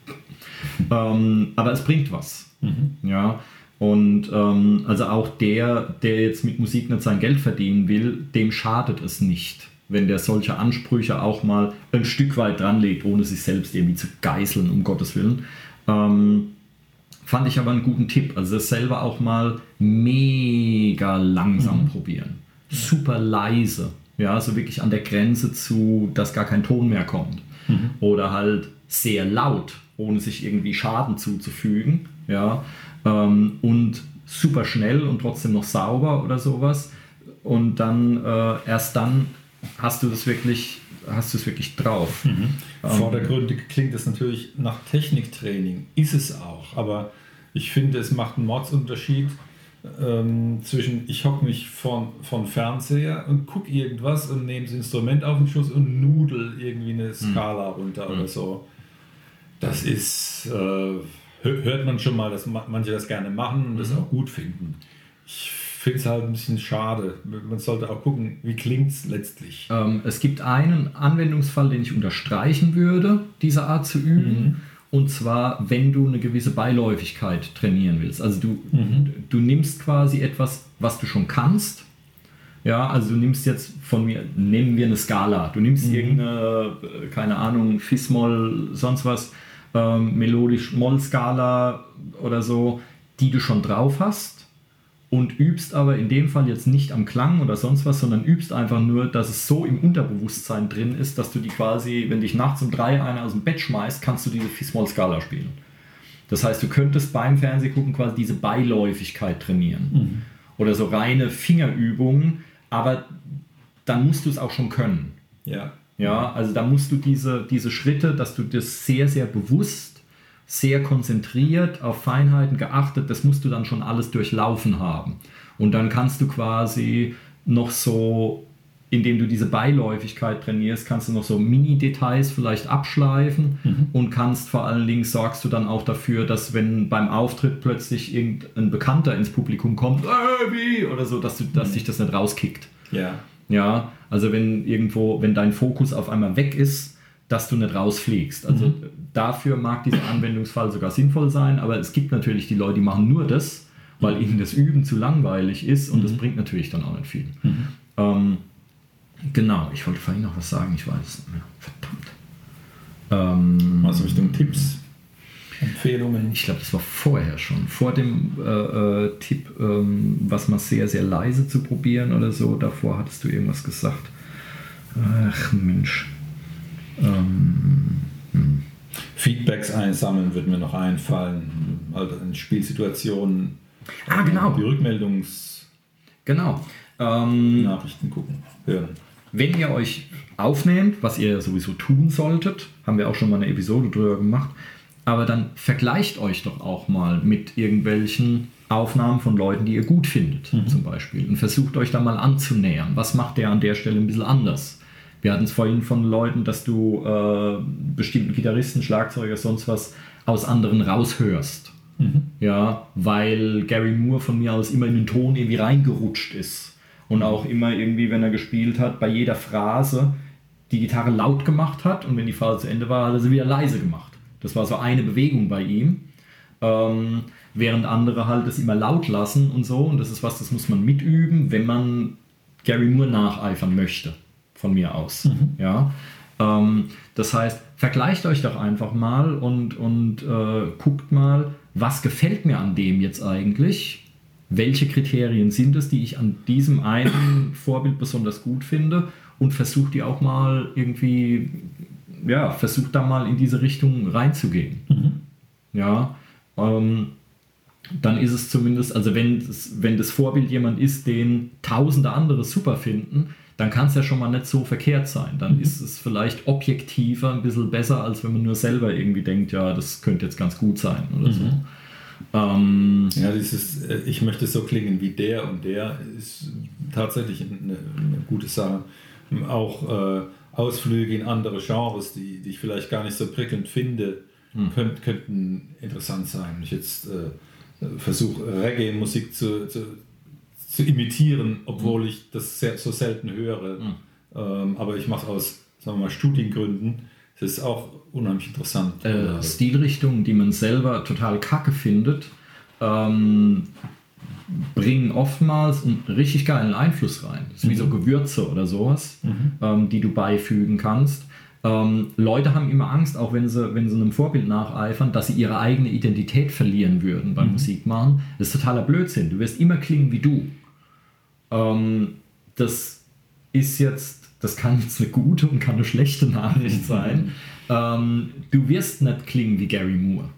ähm, aber es bringt was. Mhm. Ja. Und ähm, also auch der, der jetzt mit Musik nicht sein Geld verdienen will, dem schadet es nicht, wenn der solche Ansprüche auch mal ein Stück weit dran legt, ohne sich selbst irgendwie zu geißeln, um Gottes Willen. Ähm, fand ich aber einen guten Tipp. Also das selber auch mal mega langsam mhm. probieren. Super leise. Ja, also wirklich an der Grenze zu, dass gar kein Ton mehr kommt. Mhm. Oder halt sehr laut, ohne sich irgendwie Schaden zuzufügen. Ja, ähm, und super schnell und trotzdem noch sauber oder sowas. Und dann äh, erst dann hast du das wirklich, hast du es wirklich drauf. Mhm. Ähm, Vordergründig klingt es natürlich nach Techniktraining, ist es auch, aber ich finde, es macht einen Mordsunterschied ähm, zwischen ich hocke mich von, von Fernseher und gucke irgendwas und nehme das Instrument auf den Schuss und nudel irgendwie eine hm. Skala mhm. runter mhm. oder so. Das ist, äh, hört man schon mal, dass manche das gerne machen und das mhm. auch gut finden. Ich finde es halt ein bisschen schade. Man sollte auch gucken, wie klingt es letztlich. Ähm, es gibt einen Anwendungsfall, den ich unterstreichen würde, diese Art zu üben. Mhm. Und zwar, wenn du eine gewisse Beiläufigkeit trainieren willst. Also du, mhm. du nimmst quasi etwas, was du schon kannst. Ja, also du nimmst jetzt von mir, nehmen wir eine Skala. Du nimmst mhm. irgendeine, keine Ahnung, Fis-Moll, sonst was, ähm, melodisch-Moll-Skala oder so, die du schon drauf hast und übst aber in dem Fall jetzt nicht am Klang oder sonst was, sondern übst einfach nur, dass es so im Unterbewusstsein drin ist, dass du die quasi, wenn dich nachts um drei einer aus dem Bett schmeißt, kannst du diese Fis-Moll-Skala spielen. Das heißt, du könntest beim Fernsehgucken quasi diese Beiläufigkeit trainieren. Mhm. Oder so reine Fingerübungen, aber dann musst du es auch schon können. Ja. Ja, also da musst du diese, diese Schritte, dass du das sehr, sehr bewusst sehr konzentriert auf Feinheiten geachtet, das musst du dann schon alles durchlaufen haben. Und dann kannst du quasi noch so, indem du diese Beiläufigkeit trainierst, kannst du noch so Mini-Details vielleicht abschleifen mhm. und kannst vor allen Dingen sorgst du dann auch dafür, dass wenn beim Auftritt plötzlich irgendein Bekannter ins Publikum kommt, äh, wie, oder so, dass, du, dass mhm. dich das nicht rauskickt. Ja. Ja, also wenn irgendwo, wenn dein Fokus auf einmal weg ist, dass du nicht rausfliegst. Also mhm. dafür mag dieser Anwendungsfall sogar sinnvoll sein, aber es gibt natürlich die Leute, die machen nur das, weil mhm. ihnen das Üben zu langweilig ist und mhm. das bringt natürlich dann auch nicht viel. Mhm. Ähm, genau, ich wollte vorhin noch was sagen, ich weiß es nicht mehr. Verdammt. Ähm, also Richtung Tipps. Empfehlungen. Ich glaube, das war vorher schon. Vor dem äh, äh, Tipp, ähm, was mal sehr, sehr leise zu probieren oder so. Davor hattest du irgendwas gesagt. Ach Mensch. Ähm, hm. Feedbacks einsammeln wird mir noch einfallen, also in Spielsituationen. Ah, genau. Die Rückmeldungs. Genau. Ähm, Nachrichten gucken, hören. Wenn ihr euch aufnehmt, was ihr sowieso tun solltet, haben wir auch schon mal eine Episode drüber gemacht, aber dann vergleicht euch doch auch mal mit irgendwelchen Aufnahmen von Leuten, die ihr gut findet, mhm. zum Beispiel, und versucht euch da mal anzunähern. Was macht der an der Stelle ein bisschen anders? Wir hatten es vorhin von Leuten, dass du äh, bestimmten Gitarristen, Schlagzeuger, sonst was aus anderen raushörst. Mhm. Ja, weil Gary Moore von mir aus immer in den Ton irgendwie reingerutscht ist. Und auch immer irgendwie, wenn er gespielt hat, bei jeder Phrase die Gitarre laut gemacht hat und wenn die Phrase zu Ende war, hat er sie wieder leise gemacht. Das war so eine Bewegung bei ihm. Ähm, während andere halt das immer laut lassen und so. Und das ist was, das muss man mitüben, wenn man Gary Moore nacheifern möchte von mir aus. Mhm. Ja? Ähm, das heißt, vergleicht euch doch einfach mal und, und äh, guckt mal, was gefällt mir an dem jetzt eigentlich? Welche Kriterien sind es, die ich an diesem einen Vorbild besonders gut finde? Und versucht die auch mal irgendwie, ja, versucht da mal in diese Richtung reinzugehen. Mhm. Ja, ähm, dann ist es zumindest, also wenn das, wenn das Vorbild jemand ist, den tausende andere super finden, dann kann es ja schon mal nicht so verkehrt sein. Dann mhm. ist es vielleicht objektiver ein bisschen besser, als wenn man nur selber irgendwie denkt, ja, das könnte jetzt ganz gut sein oder mhm. so. Ähm, ja, dieses, äh, ich möchte so klingen wie der und der ist tatsächlich eine, eine gute Sache. Auch äh, Ausflüge in andere Genres, die, die ich vielleicht gar nicht so prickelnd finde, mhm. könnt, könnten interessant sein. Wenn ich jetzt äh, versuche, Reggae-Musik zu, zu, zu imitieren, obwohl ich das sehr, so selten höre. Mhm. Ähm, aber ich mache aus, sagen wir mal, Studiengründen. Das ist auch unheimlich interessant. Äh, Stilrichtungen, die man selber total kacke findet, ähm, bringen oftmals einen richtig geilen Einfluss rein. Das ist mhm. wie so mhm. Gewürze oder sowas, mhm. ähm, die du beifügen kannst. Ähm, Leute haben immer Angst, auch wenn sie, wenn sie einem Vorbild nacheifern, dass sie ihre eigene Identität verlieren würden beim mhm. Musikmachen. Das ist totaler Blödsinn. Du wirst immer klingen wie du. Ähm, das ist jetzt, das kann jetzt eine gute und kann eine schlechte Nachricht sein. ähm, du wirst nicht klingen wie Gary Moore.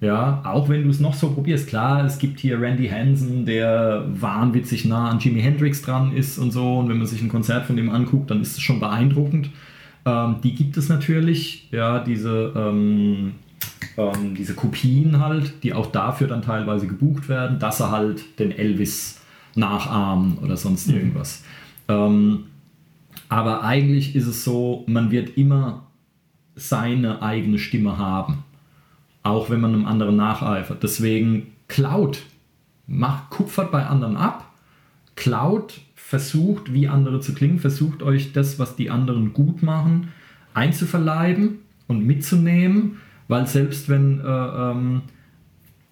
Mhm. Ja, auch wenn du es noch so probierst. Klar, es gibt hier Randy Hansen, der wahnwitzig nah an Jimi Hendrix dran ist und so. Und wenn man sich ein Konzert von dem anguckt, dann ist es schon beeindruckend. Ähm, die gibt es natürlich, ja, diese, ähm, ähm, diese Kopien halt, die auch dafür dann teilweise gebucht werden, dass er halt den Elvis nachahmen oder sonst irgendwas. Mhm. aber eigentlich ist es so, man wird immer seine eigene Stimme haben auch wenn man einem anderen nacheifert. Deswegen klaut, macht, kupfert bei anderen ab, klaut, versucht, wie andere zu klingen, versucht euch das, was die anderen gut machen, einzuverleiben und mitzunehmen, weil selbst wenn äh, ähm,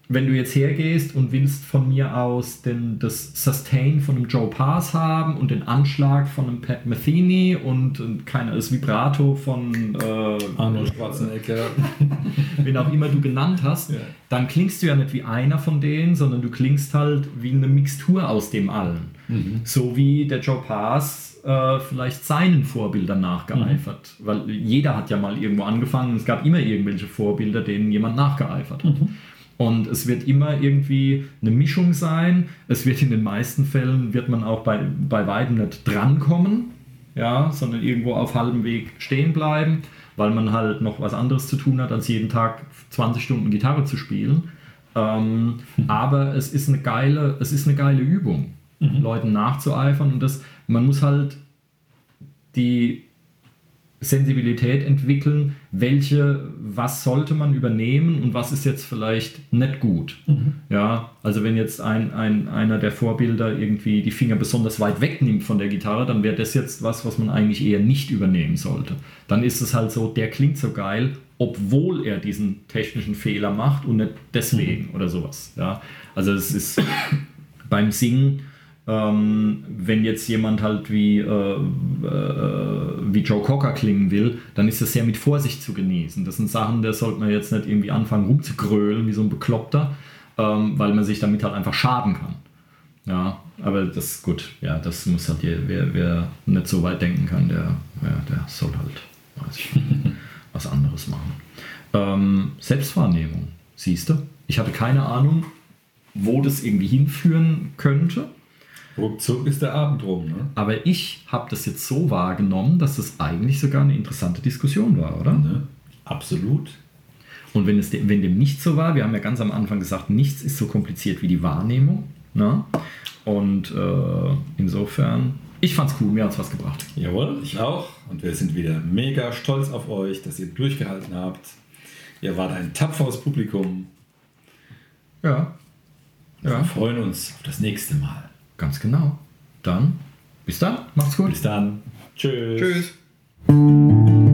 wenn du jetzt hergehst und willst von mir aus den, das Sustain von einem Joe Pass haben und den Anschlag von einem Pat Metheny und, und keine, das Vibrato von äh, Arnold Schwarzenegger, wen auch immer du genannt hast, ja. dann klingst du ja nicht wie einer von denen, sondern du klingst halt wie eine Mixtur aus dem allen. Mhm. So wie der Joe Pass äh, vielleicht seinen Vorbildern nachgeeifert. Mhm. Weil jeder hat ja mal irgendwo angefangen, es gab immer irgendwelche Vorbilder, denen jemand nachgeeifert hat. Mhm. Und es wird immer irgendwie eine Mischung sein. Es wird in den meisten Fällen, wird man auch bei, bei weitem nicht drankommen, ja, sondern irgendwo auf halbem Weg stehen bleiben, weil man halt noch was anderes zu tun hat, als jeden Tag 20 Stunden Gitarre zu spielen. Ähm, mhm. Aber es ist eine geile, es ist eine geile Übung, mhm. Leuten nachzueifern. Und das, man muss halt die Sensibilität entwickeln, welche, was sollte man übernehmen und was ist jetzt vielleicht nicht gut. Mhm. Ja, also wenn jetzt ein, ein, einer der Vorbilder irgendwie die Finger besonders weit wegnimmt von der Gitarre, dann wäre das jetzt was, was man eigentlich eher nicht übernehmen sollte. Dann ist es halt so, der klingt so geil, obwohl er diesen technischen Fehler macht und nicht deswegen mhm. oder sowas. Ja, also es ist beim Singen ähm, wenn jetzt jemand halt wie, äh, äh, wie Joe Cocker klingen will, dann ist das sehr mit Vorsicht zu genießen. Das sind Sachen, da sollte man jetzt nicht irgendwie anfangen rumzugrölen wie so ein Bekloppter, ähm, weil man sich damit halt einfach schaden kann. Ja, aber das ist gut. Ja, das muss halt wer, wer nicht so weit denken kann, der, ja, der soll halt weiß ich, was anderes machen. Ähm, Selbstwahrnehmung, siehst du? Ich hatte keine Ahnung, wo das irgendwie hinführen könnte. Ruckzuck ist der Abend rum. Ne? Aber ich habe das jetzt so wahrgenommen, dass das eigentlich sogar eine interessante Diskussion war, oder? Ne? Absolut. Und wenn, es de wenn dem nicht so war, wir haben ja ganz am Anfang gesagt, nichts ist so kompliziert wie die Wahrnehmung. Ne? Und äh, insofern, ich fand's cool, mir hat's was gebracht. Jawohl, ich auch. Und wir sind wieder mega stolz auf euch, dass ihr durchgehalten habt. Ihr wart ein tapferes Publikum. Ja. ja. Wir freuen uns auf das nächste Mal. Ganz genau. Dann, bis dann. Macht's gut. Bis dann. Tschüss. Tschüss.